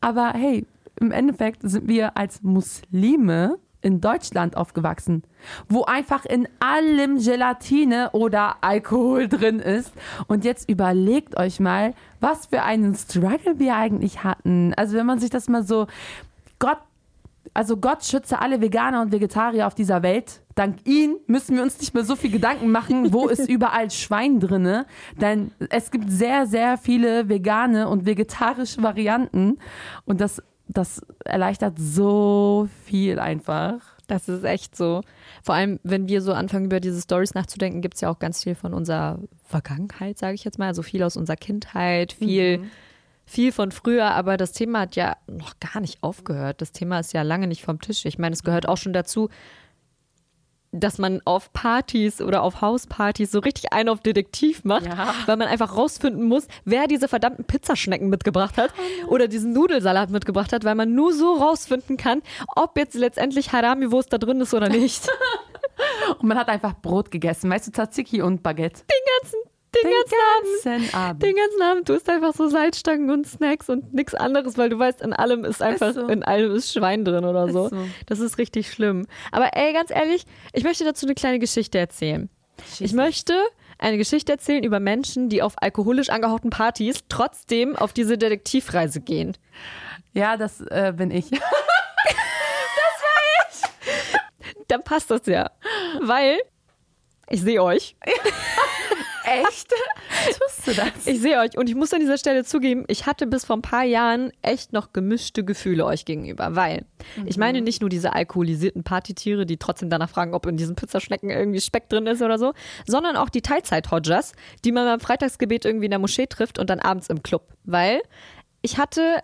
Aber hey, im Endeffekt sind wir als Muslime in Deutschland aufgewachsen, wo einfach in allem Gelatine oder Alkohol drin ist. Und jetzt überlegt euch mal, was für einen Struggle wir eigentlich hatten. Also wenn man sich das mal so, Gott, also Gott schütze alle Veganer und Vegetarier auf dieser Welt. Dank ihm müssen wir uns nicht mehr so viel Gedanken machen, wo *laughs* ist überall Schwein drinne. Denn es gibt sehr, sehr viele vegane und vegetarische Varianten. Und das, das erleichtert so viel einfach. Das ist echt so. Vor allem, wenn wir so anfangen, über diese Stories nachzudenken, gibt es ja auch ganz viel von unserer Vergangenheit, sage ich jetzt mal. Also viel aus unserer Kindheit, viel, viel von früher. Aber das Thema hat ja noch gar nicht aufgehört. Das Thema ist ja lange nicht vom Tisch. Ich meine, es gehört auch schon dazu, dass man auf Partys oder auf Hauspartys so richtig einen auf Detektiv macht, Ja. weil man einfach rausfinden muss, wer diese verdammten Pizzaschnecken mitgebracht hat oder diesen Nudelsalat mitgebracht hat, weil man nur so rausfinden kann, ob jetzt letztendlich Harami-Wurst da drin ist oder nicht. *laughs* Und man hat einfach Brot gegessen. Weißt du, Tzatziki und Baguette. Den ganzen, den, ganzen Abend. ganzen Abend. Den ganzen Abend, du isst einfach so Salzstangen und Snacks und nichts anderes, weil du weißt, in allem ist einfach, so. in allem ist Schwein drin oder so. Ist so. Das ist richtig schlimm. Aber ey, ganz ehrlich, ich möchte dazu eine kleine Geschichte erzählen. Ich möchte eine Geschichte erzählen über Menschen, die auf alkoholisch angehauchten Partys trotzdem auf diese Detektivreise gehen. Ja, das äh, bin ich. *laughs* Dann passt das ja. Weil ich sehe euch. *laughs* Echt? *laughs* Tust du das? Ich sehe euch und ich muss an dieser Stelle zugeben, ich hatte bis vor ein paar Jahren echt noch gemischte Gefühle euch gegenüber, weil ich meine nicht nur diese alkoholisierten Partytiere, die trotzdem danach fragen, ob in diesen Pizzaschnecken irgendwie Speck drin ist oder so, sondern auch die Teilzeit-Hodgers, die man beim Freitagsgebet irgendwie in der Moschee trifft und dann abends im Club, weil ich hatte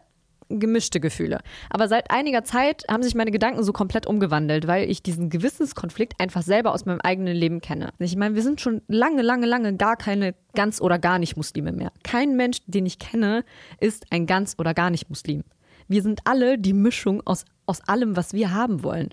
gemischte Gefühle. Aber seit einiger Zeit haben sich meine Gedanken so komplett umgewandelt, weil ich diesen Gewissenskonflikt einfach selber aus meinem eigenen Leben kenne. Ich meine, wir sind schon lange, lange, lange gar keine ganz oder gar nicht Muslime mehr. Kein Mensch, den ich kenne, ist ein ganz oder gar nicht Muslim. Wir sind alle die Mischung aus, aus allem, was wir haben wollen.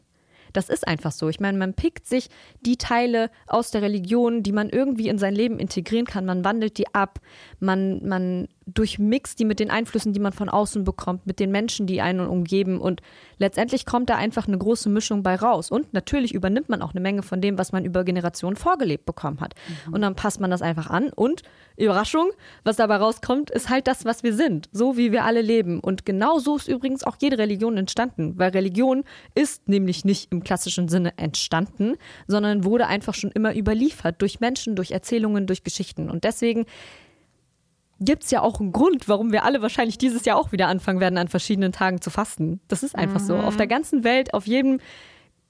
Das ist einfach so. Ich meine, man pickt sich die Teile aus der Religion, die man irgendwie in sein Leben integrieren kann. Man wandelt die ab. Man, man durchmixt die mit den Einflüssen, die man von außen bekommt, mit den Menschen, die einen umgeben. Und letztendlich kommt da einfach eine große Mischung bei raus. Und natürlich übernimmt man auch eine Menge von dem, was man über Generationen vorgelebt bekommen hat. Und dann passt man das einfach an. Und Überraschung, was dabei rauskommt, ist halt das, was wir sind. So wie wir alle leben. Und genau so ist übrigens auch jede Religion entstanden. Weil Religion ist nämlich nicht im klassischen Sinne entstanden, sondern wurde einfach schon immer überliefert durch Menschen, durch Erzählungen, durch Geschichten. Und deswegen gibt es ja auch einen Grund, warum wir alle wahrscheinlich dieses Jahr auch wieder anfangen werden, an verschiedenen Tagen zu fasten. Das ist einfach so. Auf der ganzen Welt, auf jedem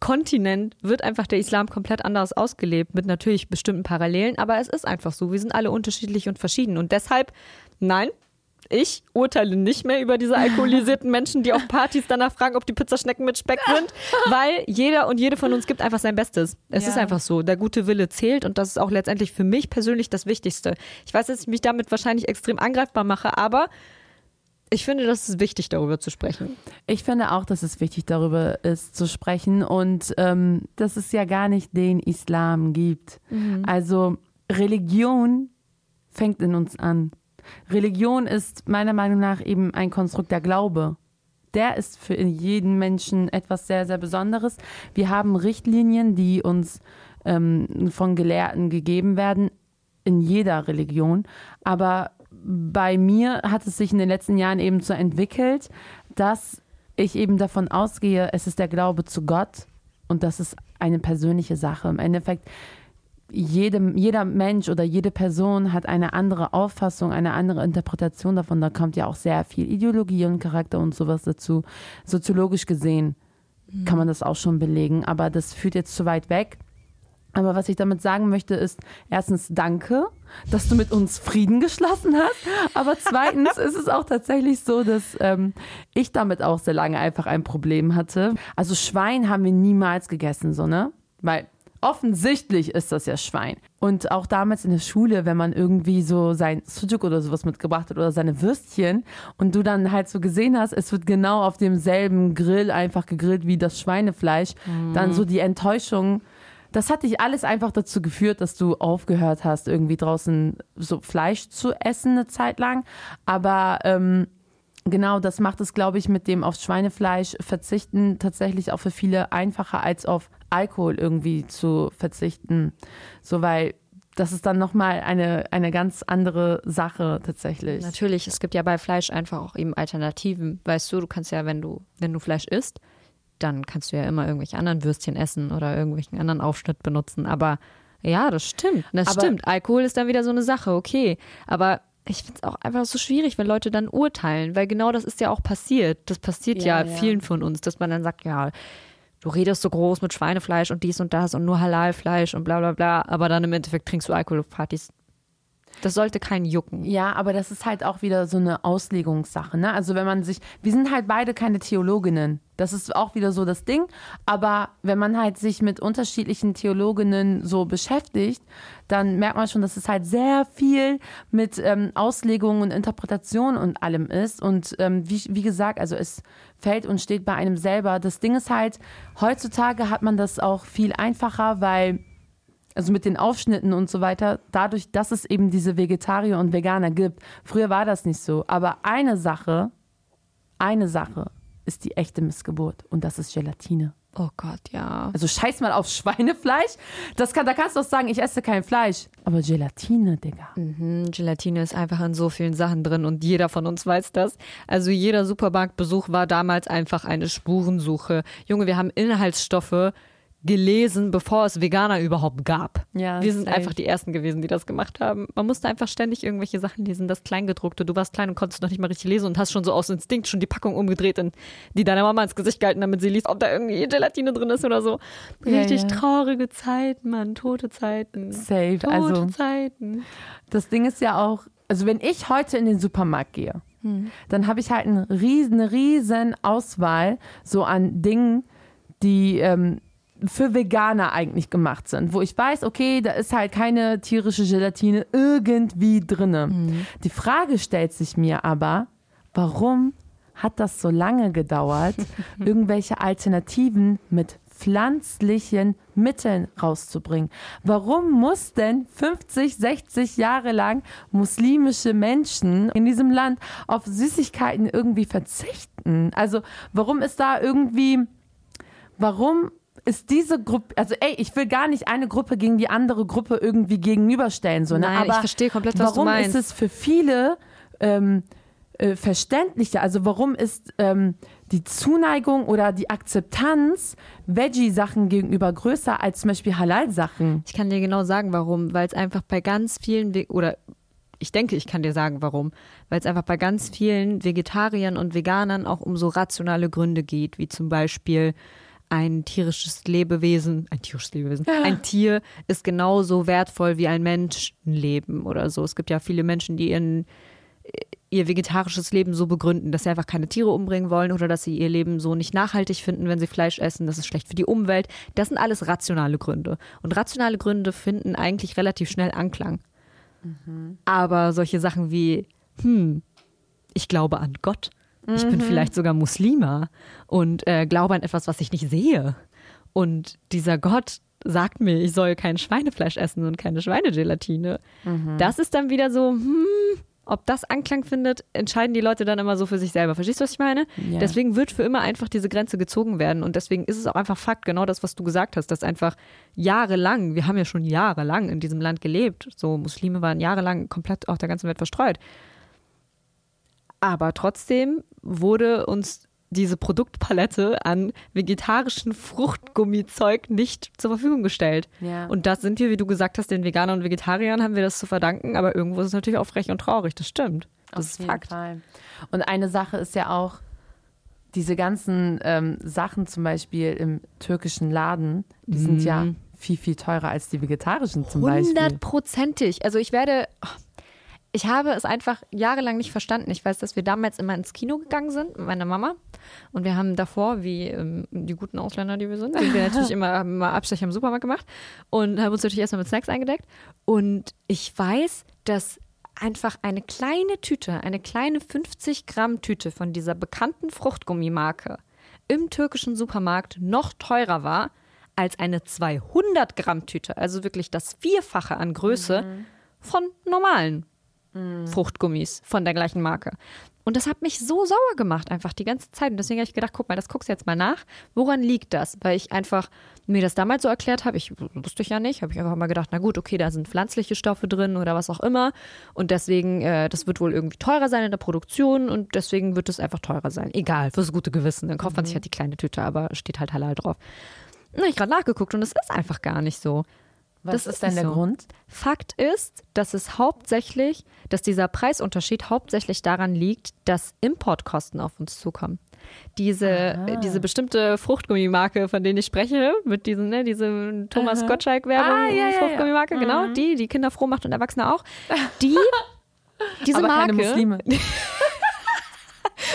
Kontinent wird einfach der Islam komplett anders ausgelebt, mit natürlich bestimmten Parallelen, aber es ist einfach so. Wir sind alle unterschiedlich und verschieden. Und deshalb, nein, ich urteile nicht mehr über diese alkoholisierten Menschen, die auf Partys danach fragen, ob die Pizzaschnecken mit Speck sind, *laughs* weil jeder und jede von uns gibt einfach sein Bestes. Es Ja. ist einfach so. Der gute Wille zählt und das ist auch letztendlich für mich persönlich das Wichtigste. Ich weiß, dass ich mich damit wahrscheinlich extrem angreifbar mache, aber ich finde, das ist wichtig, darüber zu sprechen. Ich finde auch, dass es wichtig darüber ist zu sprechen und ähm, dass es ja gar nicht den Islam gibt. Also Religion fängt in uns an. Religion ist meiner Meinung nach eben ein Konstrukt der Glaube. Der ist für jeden Menschen etwas sehr, sehr Besonderes. Wir haben Richtlinien, die uns ähm, von Gelehrten gegeben werden, in jeder Religion. Aber bei mir hat es sich in den letzten Jahren eben so entwickelt, dass ich eben davon ausgehe, es ist der Glaube zu Gott und das ist eine persönliche Sache. Im Endeffekt jedem, jeder Mensch oder jede Person hat eine andere Auffassung, eine andere Interpretation davon. Da kommt ja auch sehr viel Ideologie und Charakter und sowas dazu. Soziologisch gesehen kann man das auch schon belegen, aber das führt jetzt zu weit weg. Aber was ich damit sagen möchte, ist erstens danke, dass du mit uns Frieden geschlossen hast. Aber zweitens ist es auch tatsächlich so, dass ähm, ich damit auch sehr lange einfach ein Problem hatte. Also Schwein haben wir niemals gegessen, so ne? Weil offensichtlich ist das ja Schwein. Und auch damals in der Schule, wenn man irgendwie so sein Sujuk oder sowas mitgebracht hat oder seine Würstchen und du dann halt so gesehen hast, es wird genau auf demselben Grill einfach gegrillt wie das Schweinefleisch, dann so die Enttäuschung das hat dich alles einfach dazu geführt, dass du aufgehört hast, irgendwie draußen so Fleisch zu essen eine Zeit lang. Aber ähm, genau, das macht es, glaube ich, mit dem auf Schweinefleisch verzichten tatsächlich auch für viele einfacher als auf Alkohol irgendwie zu verzichten. So, weil das ist dann nochmal eine, eine ganz andere Sache tatsächlich. Natürlich, es gibt ja bei Fleisch einfach auch eben Alternativen. Weißt du, du kannst ja, wenn du, wenn du Fleisch isst, dann kannst du ja immer irgendwelche anderen Würstchen essen oder irgendwelchen anderen Aufschnitt benutzen. Aber ja, das stimmt. Das Aber- stimmt. Alkohol ist dann wieder so eine Sache, okay. Aber ich finde es auch einfach so schwierig, wenn Leute dann urteilen, weil genau das ist ja auch passiert. Das passiert ja, Ja, ja. vielen von uns, dass man dann sagt, ja, du redest so groß mit Schweinefleisch und dies und das und nur Halalfleisch und bla bla bla, aber dann im Endeffekt trinkst du Alkohol auf Partys. Das sollte keinen jucken. Ja, aber das ist halt auch wieder so eine Auslegungssache. Ne? Also wenn man sich, wir sind halt beide keine Theologinnen. Das ist auch wieder so das Ding. Aber wenn man halt sich mit unterschiedlichen Theologinnen so beschäftigt, dann merkt man schon, dass es halt sehr viel mit ähm, Auslegung und Interpretation und allem ist. Und ähm, wie, wie gesagt, also es fällt und steht bei einem selber. Das Ding ist halt, heutzutage hat man das auch viel einfacher, weil also mit den Aufschnitten und so weiter, dadurch, dass es eben diese Vegetarier und Veganer gibt. Früher war das nicht so. Aber eine Sache, eine Sache ist die echte Missgeburt und das ist Gelatine. Oh Gott, ja. Also scheiß mal auf Schweinefleisch. Das kann, da kannst du auch sagen, ich esse kein Fleisch. Aber Gelatine, Digga. Mhm, Gelatine ist einfach in so vielen Sachen drin und jeder von uns weiß das. Also jeder Supermarktbesuch war damals einfach eine Spurensuche. Junge, wir haben Inhaltsstoffe gelesen, bevor es Veganer überhaupt gab. Ja, wir sind safe. einfach die Ersten gewesen, die das gemacht haben. Man musste einfach ständig irgendwelche Sachen lesen, das Kleingedruckte. Du warst klein und konntest noch nicht mal richtig lesen und hast schon so aus Instinkt schon die Packung umgedreht, in, die deiner Mama ins Gesicht gehalten, damit sie liest, ob da irgendwie Gelatine drin ist oder so. Ja, Richtig ja. traurige Zeiten, Mann. Tote Zeiten. Safe. Tote Also Zeiten. das Ding ist ja auch, also wenn ich heute in den Supermarkt gehe, dann habe ich halt eine riesen, riesen Auswahl so an Dingen, die ähm, für Veganer eigentlich gemacht sind, wo ich weiß, okay, da ist halt keine tierische Gelatine irgendwie drinne. Die Frage stellt sich mir aber, warum hat das so lange gedauert, *laughs* irgendwelche Alternativen mit pflanzlichen Mitteln rauszubringen. Warum muss denn 50, 60 Jahre lang muslimische Menschen in diesem Land auf Süßigkeiten irgendwie verzichten? Also warum ist da irgendwie, warum ist diese Gruppe, also ey, ich will gar nicht eine Gruppe gegen die andere Gruppe irgendwie gegenüberstellen, so, ne? Nein, ich aber verstehe komplett, was du warum meinst. ist es für viele ähm, äh, verständlicher? Also warum ist ähm, die Zuneigung oder die Akzeptanz Veggie-Sachen gegenüber größer als zum Beispiel Halal-Sachen? Ich kann dir genau sagen, warum. Weil es einfach bei ganz vielen, Ve oder ich denke, ich kann dir sagen, warum. Weil es einfach bei ganz vielen Vegetariern und Veganern auch um so rationale Gründe geht, wie zum Beispiel ein tierisches Lebewesen, ein tierisches Lebewesen, ein Tier ist genauso wertvoll wie ein Menschenleben oder so. Es gibt ja viele Menschen, die ihren, ihr vegetarisches Leben so begründen, dass sie einfach keine Tiere umbringen wollen oder dass sie ihr Leben so nicht nachhaltig finden, wenn sie Fleisch essen, das ist schlecht für die Umwelt. Das sind alles rationale Gründe. Und rationale Gründe finden eigentlich relativ schnell Anklang. Aber solche Sachen wie, hm, ich glaube an Gott, ich bin vielleicht sogar Muslima und äh, glaube an etwas, was ich nicht sehe. Und dieser Gott sagt mir, ich soll kein Schweinefleisch essen und keine Schweinegelatine. Das ist dann wieder so, hm, ob das Anklang findet, entscheiden die Leute dann immer so für sich selber. Verstehst du, was ich meine? Ja. Deswegen wird für immer einfach diese Grenze gezogen werden. Und deswegen ist es auch einfach Fakt, genau das, was du gesagt hast, dass einfach jahrelang, wir haben ja schon jahrelang in diesem Land gelebt, so Muslime waren jahrelang komplett auf der ganzen Welt verstreut. Aber trotzdem wurde uns diese Produktpalette an vegetarischen Fruchtgummizeug nicht zur Verfügung gestellt. Ja. Und das sind wir, wie du gesagt hast, den Veganern und Vegetariern haben wir das zu verdanken, aber irgendwo ist es natürlich auch frech und traurig, das stimmt. Das Auf ist jeden Fakt. Fall. Und eine Sache ist ja auch, diese ganzen ähm, Sachen zum Beispiel im türkischen Laden, die sind ja Mhm. viel, viel teurer als die vegetarischen zum Beispiel. Hundertprozentig. Also ich werde, ich habe es einfach jahrelang nicht verstanden. Ich weiß, dass wir damals immer ins Kino gegangen sind mit meiner Mama und wir haben davor, wie ähm, die guten Ausländer, die wir sind, sind wir *laughs* natürlich immer, immer Abstecher im Supermarkt gemacht und haben uns natürlich erstmal mit Snacks eingedeckt. Und ich weiß, dass einfach eine kleine Tüte, eine kleine 50 Gramm Tüte von dieser bekannten Fruchtgummimarke im türkischen Supermarkt noch teurer war als eine 200 Gramm Tüte, also wirklich das Vierfache an Größe von normalen Fruchtgummis von der gleichen Marke. Und das hat mich so sauer gemacht, einfach die ganze Zeit. Und deswegen habe ich gedacht, guck mal, das guckst du jetzt mal nach. Woran liegt das? Weil ich einfach mir das damals so erklärt habe, ich wusste ich ja nicht, habe ich einfach mal gedacht, na gut, okay, da sind pflanzliche Stoffe drin oder was auch immer. Und deswegen, äh, das wird wohl irgendwie teurer sein in der Produktion und deswegen wird es einfach teurer sein. Egal, fürs gute Gewissen. Dann kauft man sich halt die kleine Tüte, aber steht halt halal drauf. Na, ich gerade nachgeguckt und es ist einfach gar nicht so. Was das ist denn der so. Grund? Fakt ist, dass es hauptsächlich, dass dieser Preisunterschied hauptsächlich daran liegt, dass Importkosten auf uns zukommen. Diese, äh, diese bestimmte Fruchtgummimarke, von denen ich spreche, mit diesen, ne, diese Thomas Aha. Gottschalk-Werbung, Ah, ja, ja, ja. Fruchtgummimarke, genau, die, die Kinder froh macht und Erwachsene auch, *laughs* die, diese Aber Marke keine Muslime. *laughs*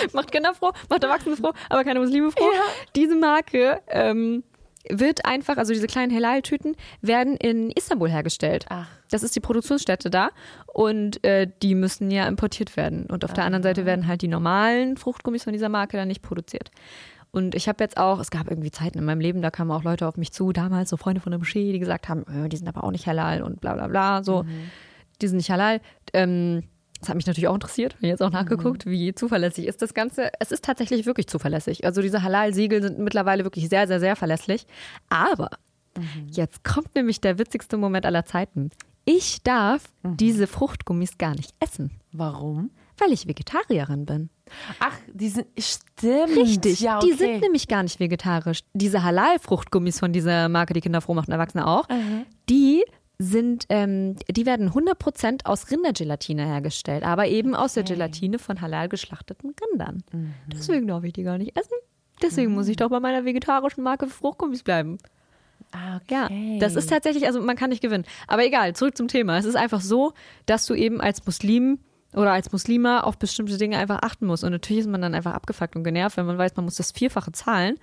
*laughs* macht Kinder froh, macht Erwachsene froh, aber keine Muslime froh. Diese Marke ähm, wird einfach, also diese kleinen Halal-Tüten werden in Istanbul hergestellt. Ach. Das ist die Produktionsstätte da und äh, die müssen ja importiert werden. Und auf der anderen Seite werden halt die normalen Fruchtgummis von dieser Marke dann nicht produziert. Und ich habe jetzt auch, es gab irgendwie Zeiten in meinem Leben, da kamen auch Leute auf mich zu, damals so Freunde von der Moschee, die gesagt haben, äh, die sind aber auch nicht halal und bla bla bla, so, die sind nicht halal. Ähm, das hat mich natürlich auch interessiert, habe jetzt auch nachgeguckt, wie zuverlässig ist das Ganze. Es ist tatsächlich wirklich zuverlässig. Also diese Halal-Siegel sind mittlerweile wirklich sehr, sehr, sehr verlässlich. Aber jetzt kommt nämlich der witzigste Moment aller Zeiten. Ich darf diese Fruchtgummis gar nicht essen, Warum? weil ich Vegetarierin bin. Ach, die sind, stimmt. Richtig, Ja, okay. die sind nämlich gar nicht vegetarisch. Diese Halal-Fruchtgummis von dieser Marke, die Kinder froh macht und Erwachsene auch, die sind, ähm, die werden 100% aus Rindergelatine hergestellt, aber eben aus der Gelatine von halal geschlachteten Rindern. Mhm. Deswegen darf ich die gar nicht essen. Deswegen muss ich doch bei meiner vegetarischen Marke für Fruchtgummis bleiben. Ah, Ja, okay. das ist tatsächlich, also man kann nicht gewinnen. Aber egal, zurück zum Thema. Es ist einfach so, dass du eben als Muslim oder als Muslima auf bestimmte Dinge einfach achten musst. Und natürlich ist man dann einfach abgefuckt und genervt, wenn man weiß, man muss das Vierfache zahlen.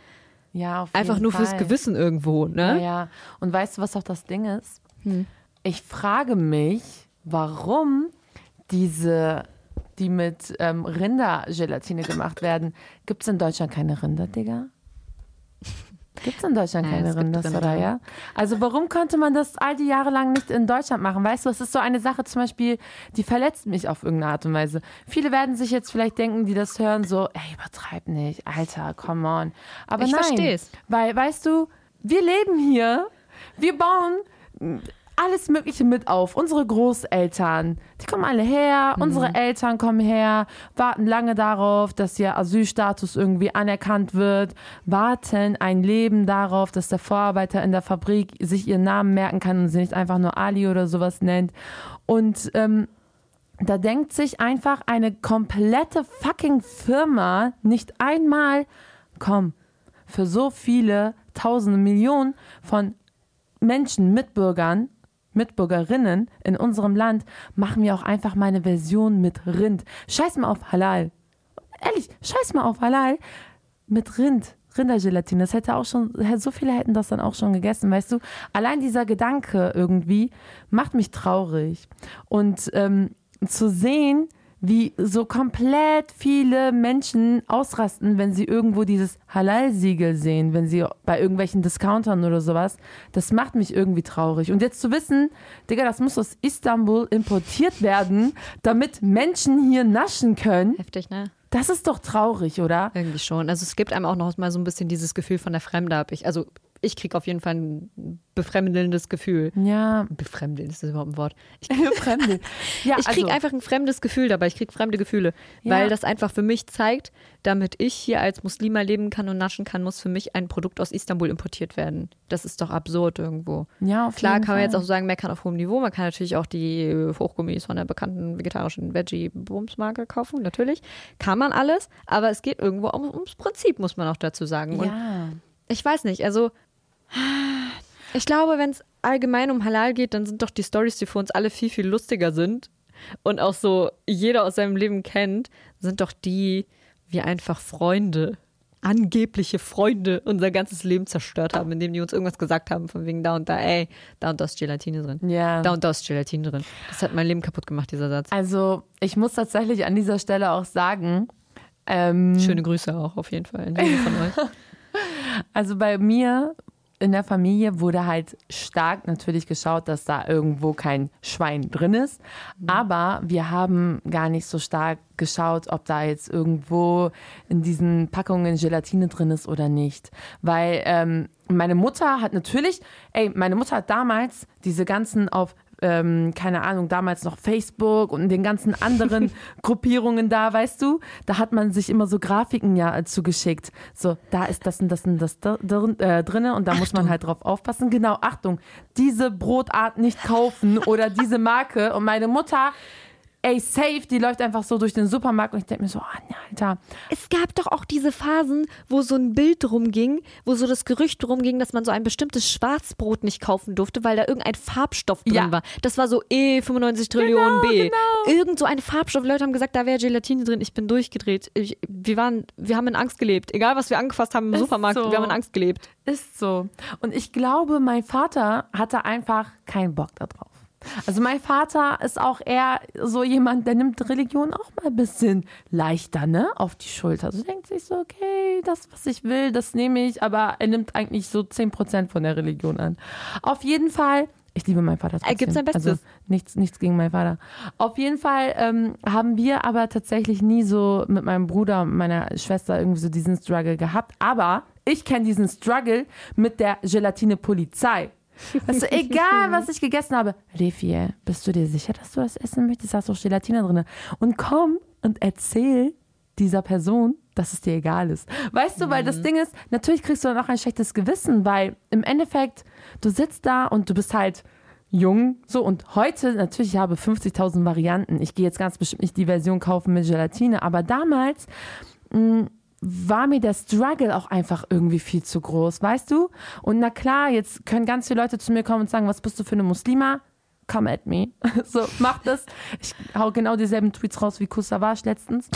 ja, auf Einfach jeden nur Fall. fürs Gewissen irgendwo, Ja, ne? ja. Und weißt du, was auch das Ding ist? Hm. Ich frage mich, warum diese, die mit ähm, Rindergelatine gemacht werden, gibt es in Deutschland keine Rinder, Digga? Gibt es in Deutschland Ja, keine Rinder, Rinder. Soraya? Also warum konnte man das all die Jahre lang nicht in Deutschland machen? Weißt du, es ist so eine Sache zum Beispiel, die verletzt mich auf irgendeine Art und Weise. Viele werden sich jetzt vielleicht denken, die das hören, so, ey, übertreib nicht, Alter, come on. Aber Ich nein, versteh's. weil, weißt du, wir leben hier, wir bauen alles Mögliche mit auf. Unsere Großeltern, die kommen alle her, unsere Eltern kommen her, warten lange darauf, dass ihr Asylstatus irgendwie anerkannt wird, warten ein Leben darauf, dass der Vorarbeiter in der Fabrik sich ihren Namen merken kann und sie nicht einfach nur Ali oder sowas nennt. Und ähm, da denkt sich einfach eine komplette fucking Firma nicht einmal, komm, für so viele tausende Millionen von Menschen, Mitbürgern, Mitbürgerinnen in unserem Land, machen wir auch einfach mal eine Version mit Rind. Scheiß mal auf Halal. Ehrlich, scheiß mal auf Halal mit Rind. Rindergelatine, das hätte auch schon, so viele hätten das dann auch schon gegessen, weißt du? Allein dieser Gedanke irgendwie macht mich traurig. Und ähm, zu sehen, wie so komplett viele Menschen ausrasten, wenn sie irgendwo dieses Halal-Siegel sehen, wenn sie bei irgendwelchen Discountern oder sowas, das macht mich irgendwie traurig. Und jetzt zu wissen, Digga, das muss aus Istanbul importiert werden, damit Menschen hier naschen können, Heftig, ne? das ist doch traurig, oder? Irgendwie schon. Also es gibt einem auch noch mal so ein bisschen dieses Gefühl von der Fremde. Hab ich, also ich kriege auf jeden Fall ein befremdelndes Gefühl. Ja, Befremdeln, ist das überhaupt ein Wort? *laughs* Ich, Fremde. Ja, ich kriege also, einfach ein fremdes Gefühl dabei. Ich kriege fremde Gefühle, Ja. weil das einfach für mich zeigt, damit ich hier als Muslima leben kann und naschen kann, muss für mich ein Produkt aus Istanbul importiert werden. Das ist doch absurd irgendwo. Ja, auf Klar jeden kann man jetzt auch sagen, meckern auf hohem Niveau. Man kann natürlich auch die Hochgummis von der bekannten vegetarischen Veggie-Bums-Marke kaufen, natürlich. Kann man alles, aber es geht irgendwo um, ums Prinzip, muss man auch dazu sagen. Und Ja. ich weiß nicht, also ich glaube, wenn es allgemein um Halal geht, dann sind doch die Stories, die für uns alle viel, viel lustiger sind und auch so jeder aus seinem Leben kennt, sind doch die, wie einfach Freunde, angebliche Freunde unser ganzes Leben zerstört haben, indem die uns irgendwas gesagt haben, von wegen da und da, ey, da und da ist Gelatine drin. Ja. Da und da ist Gelatine drin. Das hat mein Leben kaputt gemacht, dieser Satz. Also, ich muss tatsächlich an dieser Stelle auch sagen, ähm, Schöne Grüße auch auf jeden Fall an jeden von euch. *laughs* Also bei mir in der Familie wurde halt stark natürlich geschaut, dass da irgendwo kein Schwein drin ist. Aber wir haben gar nicht so stark geschaut, ob da jetzt irgendwo in diesen Packungen Gelatine drin ist oder nicht. Weil ähm, meine Mutter hat natürlich, ey, meine Mutter hat damals diese ganzen auf ähm, keine Ahnung, damals noch Facebook und den ganzen anderen *laughs* Gruppierungen da, weißt du, da hat man sich immer so Grafiken ja zugeschickt. So, da ist das und das und das da- drin, äh, drinne und da muss man halt drauf aufpassen. Genau, Achtung, diese Brotart nicht kaufen oder diese Marke. Und meine Mutter, ey, safe, die läuft einfach so durch den Supermarkt und ich denke mir so, ah, Alter, Es gab doch auch diese Phasen, wo so ein Bild rumging, wo so das Gerücht rumging, dass man so ein bestimmtes Schwarzbrot nicht kaufen durfte, weil da irgendein Farbstoff drin Ja. war. Das war so E95 Trillionen B. genau. Irgend so ein Farbstoff. Leute haben gesagt, da wäre Gelatine drin. Ich bin durchgedreht. Ich, wir, waren, wir haben in Angst gelebt. Egal, was wir angefasst haben im Ist Supermarkt, so. wir haben in Angst gelebt. Ist so. Und ich glaube, mein Vater hatte einfach keinen Bock darauf. Also mein Vater ist auch eher so jemand, der nimmt Religion auch mal ein bisschen leichter, ne, auf die Schulter. Also denkt sich so, okay, das, was ich will, das nehme ich, aber er nimmt eigentlich so 10% von der Religion an. Auf jeden Fall, ich liebe meinen Vater trotzdem. Er gibt sein Bestes. Also nichts, nichts gegen meinen Vater. Auf jeden Fall ähm, haben wir aber tatsächlich nie so mit meinem Bruder und meiner Schwester irgendwie so diesen Struggle gehabt. Aber ich kenne diesen Struggle mit der Gelatine-Polizei. *laughs* Also egal, was ich gegessen habe. Refi, bist du dir sicher, dass du das essen möchtest? Da ist doch Gelatine drin. Und komm und erzähl dieser Person, dass es dir egal ist. Weißt du, weil das Ding ist, natürlich kriegst du dann auch ein schlechtes Gewissen, weil im Endeffekt, du sitzt da und du bist halt jung. So, und heute, natürlich, ich habe 50.000 Varianten. Ich gehe jetzt ganz bestimmt nicht die Version kaufen mit Gelatine, aber damals mh, war mir der Struggle auch einfach irgendwie viel zu groß, weißt du? Und na klar, jetzt können ganz viele Leute zu mir kommen und sagen, was bist du für eine Muslima? Come at me. *laughs* So, mach das. Ich hau genau dieselben Tweets raus wie Kusavage letztens.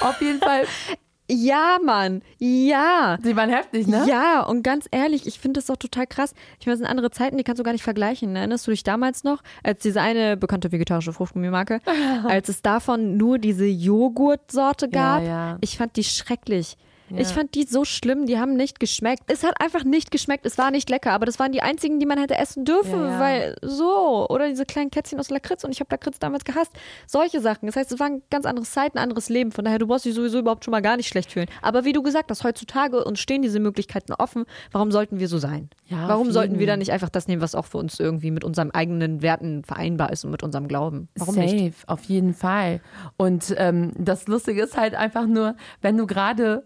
Auf jeden Fall, *laughs* Ja, Mann. Ja. die waren heftig, ne? Ja, und ganz ehrlich, ich finde das doch total krass. Ich meine, das sind andere Zeiten, die kannst du gar nicht vergleichen. Erinnerst du dich damals noch, als diese eine bekannte vegetarische Fruchtgummimarke, *laughs* als es davon nur diese Joghurtsorte gab? ja. Ich fand die schrecklich. Ich fand die so schlimm, die haben nicht geschmeckt. Es hat einfach nicht geschmeckt, es war nicht lecker, aber das waren die einzigen, die man hätte essen dürfen, Ja, ja. weil so. Oder diese kleinen Kätzchen aus Lakritz und ich habe Lakritz damals gehasst. Solche Sachen. Das heißt, es war ein ganz anderes Zeit, ein anderes Leben. Von daher, du brauchst dich sowieso überhaupt schon mal gar nicht schlecht fühlen. Aber wie du gesagt hast, heutzutage uns stehen diese Möglichkeiten offen. Warum sollten wir so sein? Ja, Warum sollten wir dann nicht einfach das nehmen, was auch für uns irgendwie mit unseren eigenen Werten vereinbar ist und mit unserem Glauben? Warum Safe, nicht? auf jeden Fall. Und ähm, das Lustige ist halt einfach nur, wenn du gerade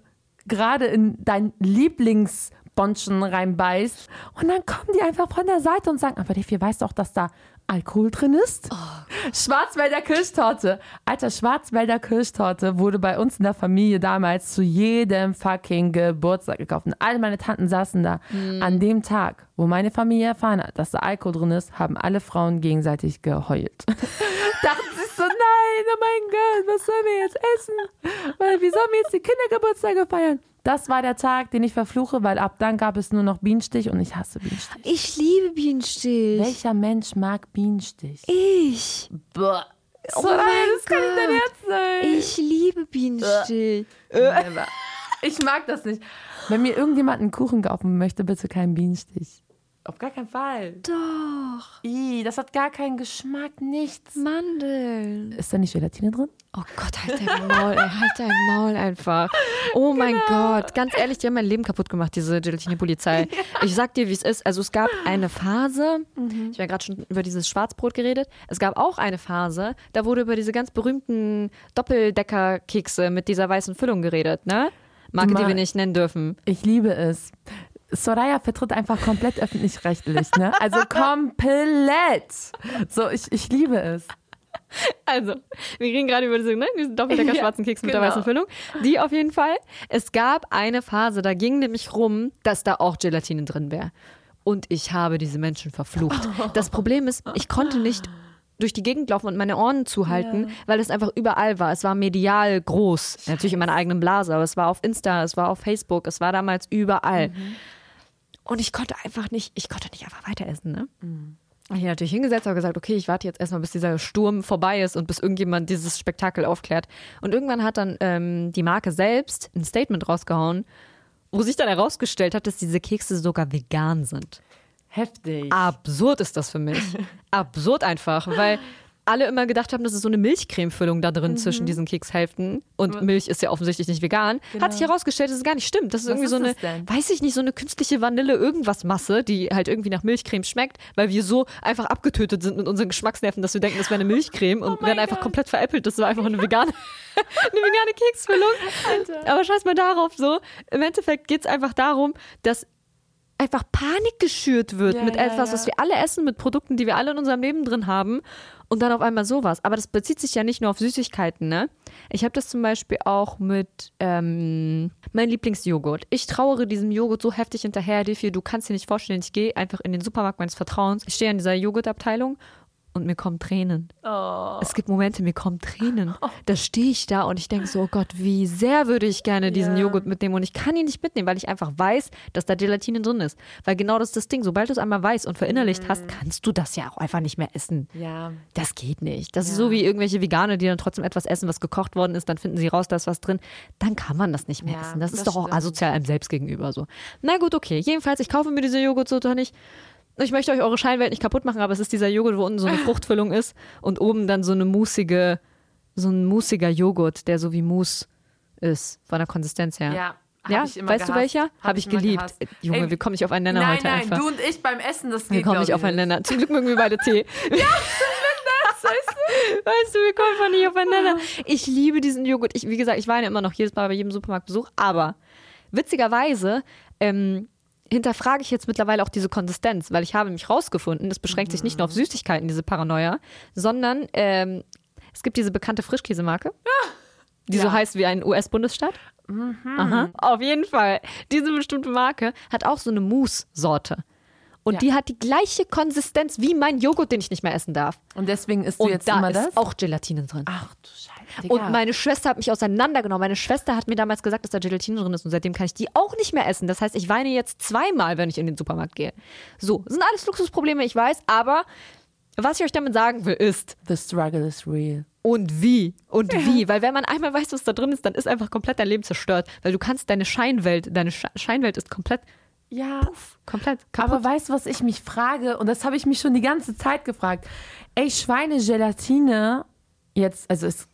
gerade in dein Lieblingsbonchen reinbeißt und dann kommen die einfach von der Seite und sagen, aber Defi, weißt doch, dass da Alkohol drin ist? Schwarzwälder Kirschtorte. Alter, Schwarzwälder Kirschtorte wurde bei uns in der Familie damals zu jedem fucking Geburtstag gekauft. Und alle meine Tanten saßen da. An dem Tag, wo meine Familie erfahren hat, dass da Alkohol drin ist, haben alle Frauen gegenseitig geheult. *laughs* Dachten so, nein, oh mein Gott, was sollen wir jetzt essen? Weil, Wie sollen wir jetzt die Kindergeburtstage feiern? Das war der Tag, den ich verfluche, weil ab dann gab es nur noch Bienenstich und ich hasse Bienenstich. Ich liebe Bienenstich. Welcher Mensch mag Bienenstich? Ich. Boah. Oh So, nein, mein das kann nicht dein. Herz sein. Ich liebe Bienenstich. Never. *laughs* Ich mag das nicht. Wenn mir irgendjemand einen Kuchen kaufen möchte, bitte keinen Bienenstich. Auf gar keinen Fall. Doch. Ih, das hat gar keinen Geschmack, nichts. Mandeln. Ist da nicht Gelatine drin? Oh Gott, halt dein Maul, ey, halt dein Maul einfach. Oh *laughs* mein Gott, ganz ehrlich, die haben mein Leben kaputt gemacht, diese Gelatine-Polizei. *laughs* Ich sag dir, wie es ist. Also es gab eine Phase, ich habe ja gerade schon über dieses Schwarzbrot geredet, es gab auch eine Phase, da wurde über diese ganz berühmten Doppeldecker-Kekse mit dieser weißen Füllung geredet, ne? Marke, die wir nicht nennen dürfen. Ich liebe es. Soraya vertritt einfach komplett öffentlich-rechtlich, ne? Also komplett. So, ich, ich liebe es. Also, wir reden gerade über diese, ne, diesen Doppeldecker Ja, schwarzen Keks mit der genau. weißen Füllung. Die auf jeden Fall. Es gab eine Phase, da ging nämlich rum, dass da auch Gelatine drin wäre. Und ich habe diese Menschen verflucht. Das Problem ist, ich konnte nicht durch die Gegend laufen und meine Ohren zuhalten, weil es einfach überall war. Es war medial groß. Natürlich in meiner eigenen Blase, aber es war auf Insta, es war auf Facebook, es war damals überall. Und ich konnte einfach nicht, ich konnte nicht einfach weiter essen, ne? Hab ich natürlich hingesetzt und gesagt, okay, ich warte jetzt erstmal, bis dieser Sturm vorbei ist und bis irgendjemand dieses Spektakel aufklärt. Und irgendwann hat dann ähm, die Marke selbst ein Statement rausgehauen, wo sich dann herausgestellt hat, dass diese Kekse sogar vegan sind. Heftig. Absurd ist das für mich. *laughs* Absurd einfach, weil alle immer gedacht haben, das ist so eine Milchcremefüllung da Mhm. drin zwischen diesen Kekshälften. Und Milch ist ja offensichtlich nicht vegan. Hat sich herausgestellt, dass es gar nicht stimmt. Das ist irgendwie ist so eine, denn? weiß ich nicht, so eine künstliche Vanille-Irgendwas-Masse, die halt irgendwie nach Milchcreme schmeckt, weil wir so einfach abgetötet sind mit unseren Geschmacksnerven, dass wir denken, das wäre eine *laughs* Milchcreme und werden einfach komplett veräppelt. Das war einfach eine vegane, *laughs* eine vegane Keksfüllung. Aber scheiß mal darauf so. Im Endeffekt geht es einfach darum, dass einfach Panik geschürt wird Ja, mit ja, etwas, ja. was wir alle essen, mit Produkten, die wir alle in unserem Leben drin haben und dann auf einmal sowas. Aber das bezieht sich ja nicht nur auf Süßigkeiten, ne? Ich habe das zum Beispiel auch mit ähm, meinem Lieblingsjoghurt. Ich trauere diesem Joghurt so heftig hinterher, Defi, du kannst dir nicht vorstellen, ich gehe einfach in den Supermarkt meines Vertrauens, ich stehe an dieser Joghurtabteilung und mir kommen Tränen. Es gibt Momente, mir kommen Tränen. Da stehe ich da und ich denke so, oh Gott, wie sehr würde ich gerne diesen Ja. Joghurt mitnehmen und ich kann ihn nicht mitnehmen, weil ich einfach weiß, dass da Gelatine drin ist. Weil genau das ist das Ding, sobald du es einmal weißt und verinnerlicht hast, kannst du das ja auch einfach nicht mehr essen. Ja. Das geht nicht. Das ist so wie irgendwelche Veganer, die dann trotzdem etwas essen, was gekocht worden ist, dann finden sie raus, da ist was drin. Dann kann man das nicht mehr Ja, essen. Das ist das doch auch stimmt. asozial einem selbst gegenüber so. Na gut, okay. Jedenfalls, ich kaufe mir diese Joghurtsoße nicht. Ich möchte euch eure Scheinwelt nicht kaputt machen, aber es ist dieser Joghurt, wo unten so eine *laughs* Fruchtfüllung ist und oben dann so eine musige, so ein musiger Joghurt, der so wie Mousse ist, von der Konsistenz her. Ja. hab Ja, ich immer weißt du gehasst. welcher? Hab Habe ich immer geliebt. gehasst. Junge, Ey, wir kommen nicht auf einen Nenner Nein, heute nein, einfach. du und ich beim Essen, das geht wir kommen nicht glaub auf einen ich, Nenner. Zum Glück mögen wir beide Tee. *laughs* Ja, weißt du, wir kommen einfach nicht aufeinander. Ich liebe diesen Joghurt. Ich, wie gesagt, ich weine immer noch jedes Mal bei jedem Supermarktbesuch, aber witzigerweise ähm, hinterfrage ich jetzt mittlerweile auch diese Konsistenz, weil ich habe mich rausgefunden, das beschränkt sich nicht nur auf Süßigkeiten, diese Paranoia, sondern ähm, es gibt diese bekannte Frischkäsemarke, die so Ja. heißt wie ein US-Bundesstaat. Aha. Auf jeden Fall. Diese bestimmte Marke hat auch so eine Mousse-Sorte. Und Ja. die hat die gleiche Konsistenz wie mein Joghurt, den ich nicht mehr essen darf. Und deswegen isst du Und jetzt da immer ist das? auch Gelatine drin. Ach du Scheiße. Digga. Und meine Schwester hat mich auseinandergenommen. Meine Schwester hat mir damals gesagt, dass da Gelatine drin ist und seitdem kann ich die auch nicht mehr essen. Das heißt, ich weine jetzt zweimal, wenn ich in den Supermarkt gehe. So, sind alles Luxusprobleme, ich weiß, aber was ich euch damit sagen will, ist, The struggle is real. und wie und *laughs* wie, weil wenn man einmal weiß, was da drin ist, dann ist einfach komplett dein Leben zerstört, weil du kannst deine Scheinwelt, deine Sche- Scheinwelt ist komplett, Ja. komplett kaputt. Aber weißt du, was ich mich frage? Und das habe ich mich schon die ganze Zeit gefragt. Ey, Schweinegelatine, jetzt, also ist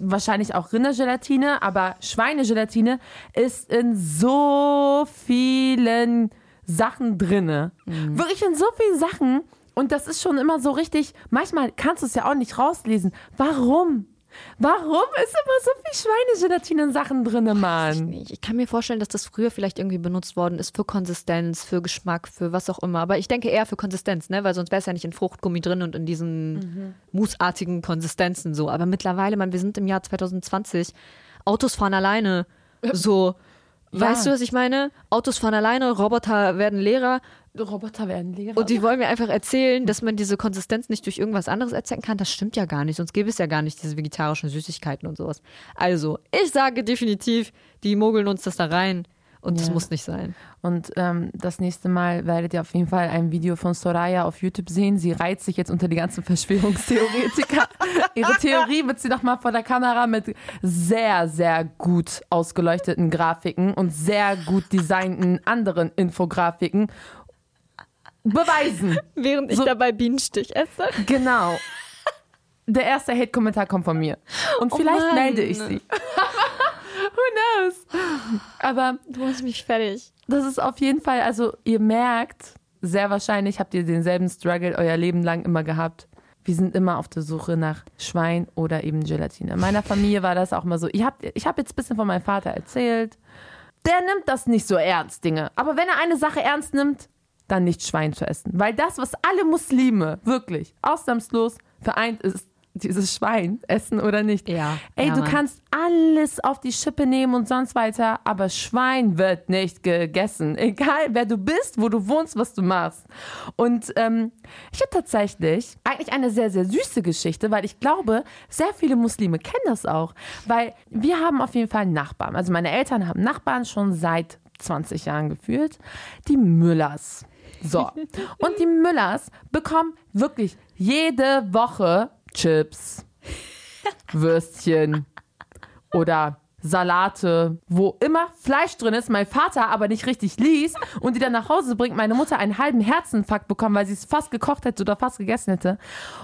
wahrscheinlich auch Rindergelatine, aber Schweinegelatine ist in so vielen Sachen drinne. Wirklich in so vielen Sachen. Und das ist schon immer so richtig, manchmal kannst du es ja auch nicht rauslesen. Warum? Warum ist immer so viel Schweinegelatine in Sachen drinne, Mann? nicht. Ich kann mir vorstellen, dass das früher vielleicht irgendwie benutzt worden ist für Konsistenz, für Geschmack, für was auch immer. Aber ich denke eher für Konsistenz, ne? Weil sonst wäre es ja nicht in Fruchtgummi drin und in diesen mousseartigen Konsistenzen so. Aber mittlerweile, man, wir sind im Jahr 2020. Autos fahren alleine. So. Weißt du, was ich meine? Autos fahren alleine, Roboter werden Lehrer Roboter werden Lehrer. und die wollen mir einfach erzählen, dass man diese Konsistenz nicht durch irgendwas anderes erzeugen kann. Das stimmt ja gar nicht, sonst gäbe es ja gar nicht diese vegetarischen Süßigkeiten und sowas. Also, ich sage definitiv, die mogeln uns das da rein und das Ja. muss nicht sein. Und ähm, das nächste Mal werdet ihr auf jeden Fall ein Video von Soraya auf YouTube sehen. Sie reizt sich jetzt unter die ganzen *laughs* Verschwörungstheoretiker. Ihre Theorie wird sie nochmal vor der Kamera mit sehr, sehr gut ausgeleuchteten Grafiken und sehr gut designten anderen Infografiken beweisen. Während ich So- dabei Bienenstich esse. Genau. Der erste Hate-Kommentar kommt von mir. Und Oh vielleicht Mann. melde ich sie. *laughs* Who knows? Aber Du machst mich fertig. das ist auf jeden Fall, also ihr merkt, sehr wahrscheinlich habt ihr denselben Struggle euer Leben lang immer gehabt. Wir sind immer auf der Suche nach Schwein oder eben Gelatine. In meiner Familie war das auch mal so. Ich habe ich hab jetzt ein bisschen von meinem Vater erzählt. Der nimmt das nicht so ernst, Dinge. Aber wenn er eine Sache ernst nimmt, dann nicht Schwein zu essen. Weil das, was alle Muslime wirklich ausnahmslos vereint ist, dieses Schwein essen oder nicht. Ja, Ey, ja, du Mann. kannst alles auf die Schippe nehmen und sonst weiter, aber Schwein wird nicht gegessen. Egal, wer du bist, wo du wohnst, was du machst. Und ähm, ich habe tatsächlich eigentlich eine sehr, sehr süße Geschichte, weil ich glaube, sehr viele Muslime kennen das auch. Weil wir haben auf jeden Fall Nachbarn. Also meine Eltern haben Nachbarn schon seit 20 Jahren gefühlt. Die Müllers. So. Und die Müllers bekommen wirklich jede Woche Chips, Würstchen oder Salate, wo immer Fleisch drin ist, mein Vater aber nicht richtig liest und die dann nach Hause bringt, meine Mutter einen halben Herzinfarkt bekommen, weil sie es fast gekocht hätte oder fast gegessen hätte.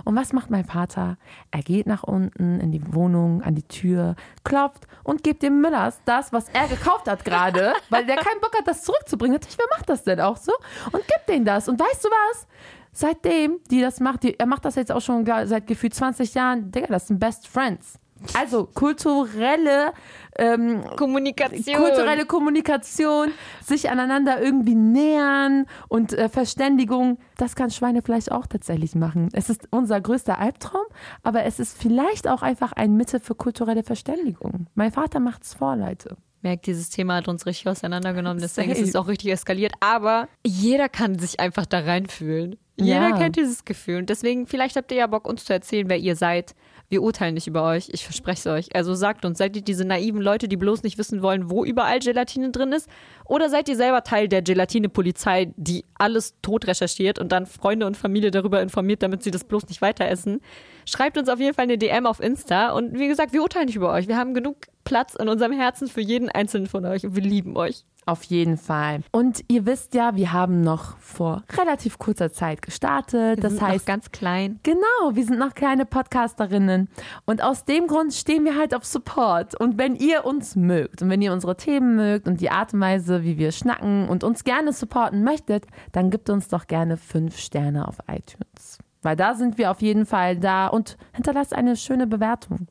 Und was macht mein Vater? Er geht nach unten in die Wohnung, an die Tür, klopft und gibt dem Müllers das, was er gekauft hat gerade, *laughs* weil der keinen Bock hat, das zurückzubringen. Natürlich, wer macht das denn auch so? Und gibt denen das. Und weißt du was? Seitdem die das macht, die, er macht das jetzt auch schon seit gefühlt 20 Jahren, Digga, das sind Best Friends. Also kulturelle, ähm, Kommunikation. kulturelle Kommunikation, sich aneinander irgendwie nähern und äh, Verständigung, das kann Schweinefleisch auch tatsächlich machen. Es ist unser größter Albtraum, aber es ist vielleicht auch einfach ein Mittel für kulturelle Verständigung. Mein Vater macht's vor, Leute. merkt, dieses Thema hat uns richtig auseinandergenommen, deswegen ist es auch richtig eskaliert. Aber jeder kann sich einfach da reinfühlen. Jeder Ja. kennt dieses Gefühl. Und deswegen, vielleicht habt ihr ja Bock, uns zu erzählen, wer ihr seid. Wir urteilen nicht über euch, ich verspreche es euch. Also sagt uns, seid ihr diese naiven Leute, die bloß nicht wissen wollen, wo überall Gelatine drin ist? Oder seid ihr selber Teil der Gelatine-Polizei, die alles tot recherchiert und dann Freunde und Familie darüber informiert, damit sie das bloß nicht weiter essen? Schreibt uns auf jeden Fall eine DM auf Insta. Und wie gesagt, wir urteilen nicht über euch. Wir haben genug Platz in unserem Herzen für jeden einzelnen von euch und wir lieben euch. Auf jeden Fall. Und ihr wisst ja, wir haben noch vor relativ kurzer Zeit gestartet. Wir das sind heißt, noch ganz klein. Genau, wir sind noch kleine Podcasterinnen. Und aus dem Grund stehen wir halt auf Support. Und wenn ihr uns mögt und wenn ihr unsere Themen mögt und die Art und Weise, wie wir schnacken und uns gerne supporten möchtet, dann gebt uns doch gerne fünf Sterne auf iTunes. Weil da sind wir auf jeden Fall da und hinterlasst eine schöne Bewertung.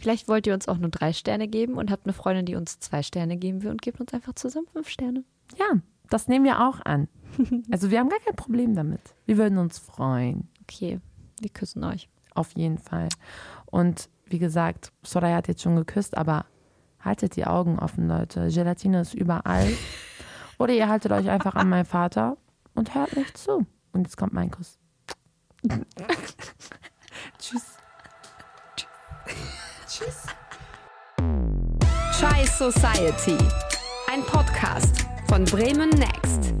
Vielleicht wollt ihr uns auch nur drei Sterne geben und habt eine Freundin, die uns zwei Sterne geben will und gebt uns einfach zusammen fünf Sterne. Ja, das nehmen wir auch an. *laughs* Also wir haben gar kein Problem damit. Wir würden uns freuen. Okay, wir küssen euch. Auf jeden Fall. Und wie gesagt, Soraya hat jetzt schon geküsst, aber haltet die Augen offen, Leute. Gelatine ist überall. *laughs* Oder ihr haltet euch einfach an meinen Vater und hört nicht zu. Und jetzt kommt mein Kuss. *laughs* Tschüss. Tschüss. Chai Society. Ein Podcast von Bremen Next.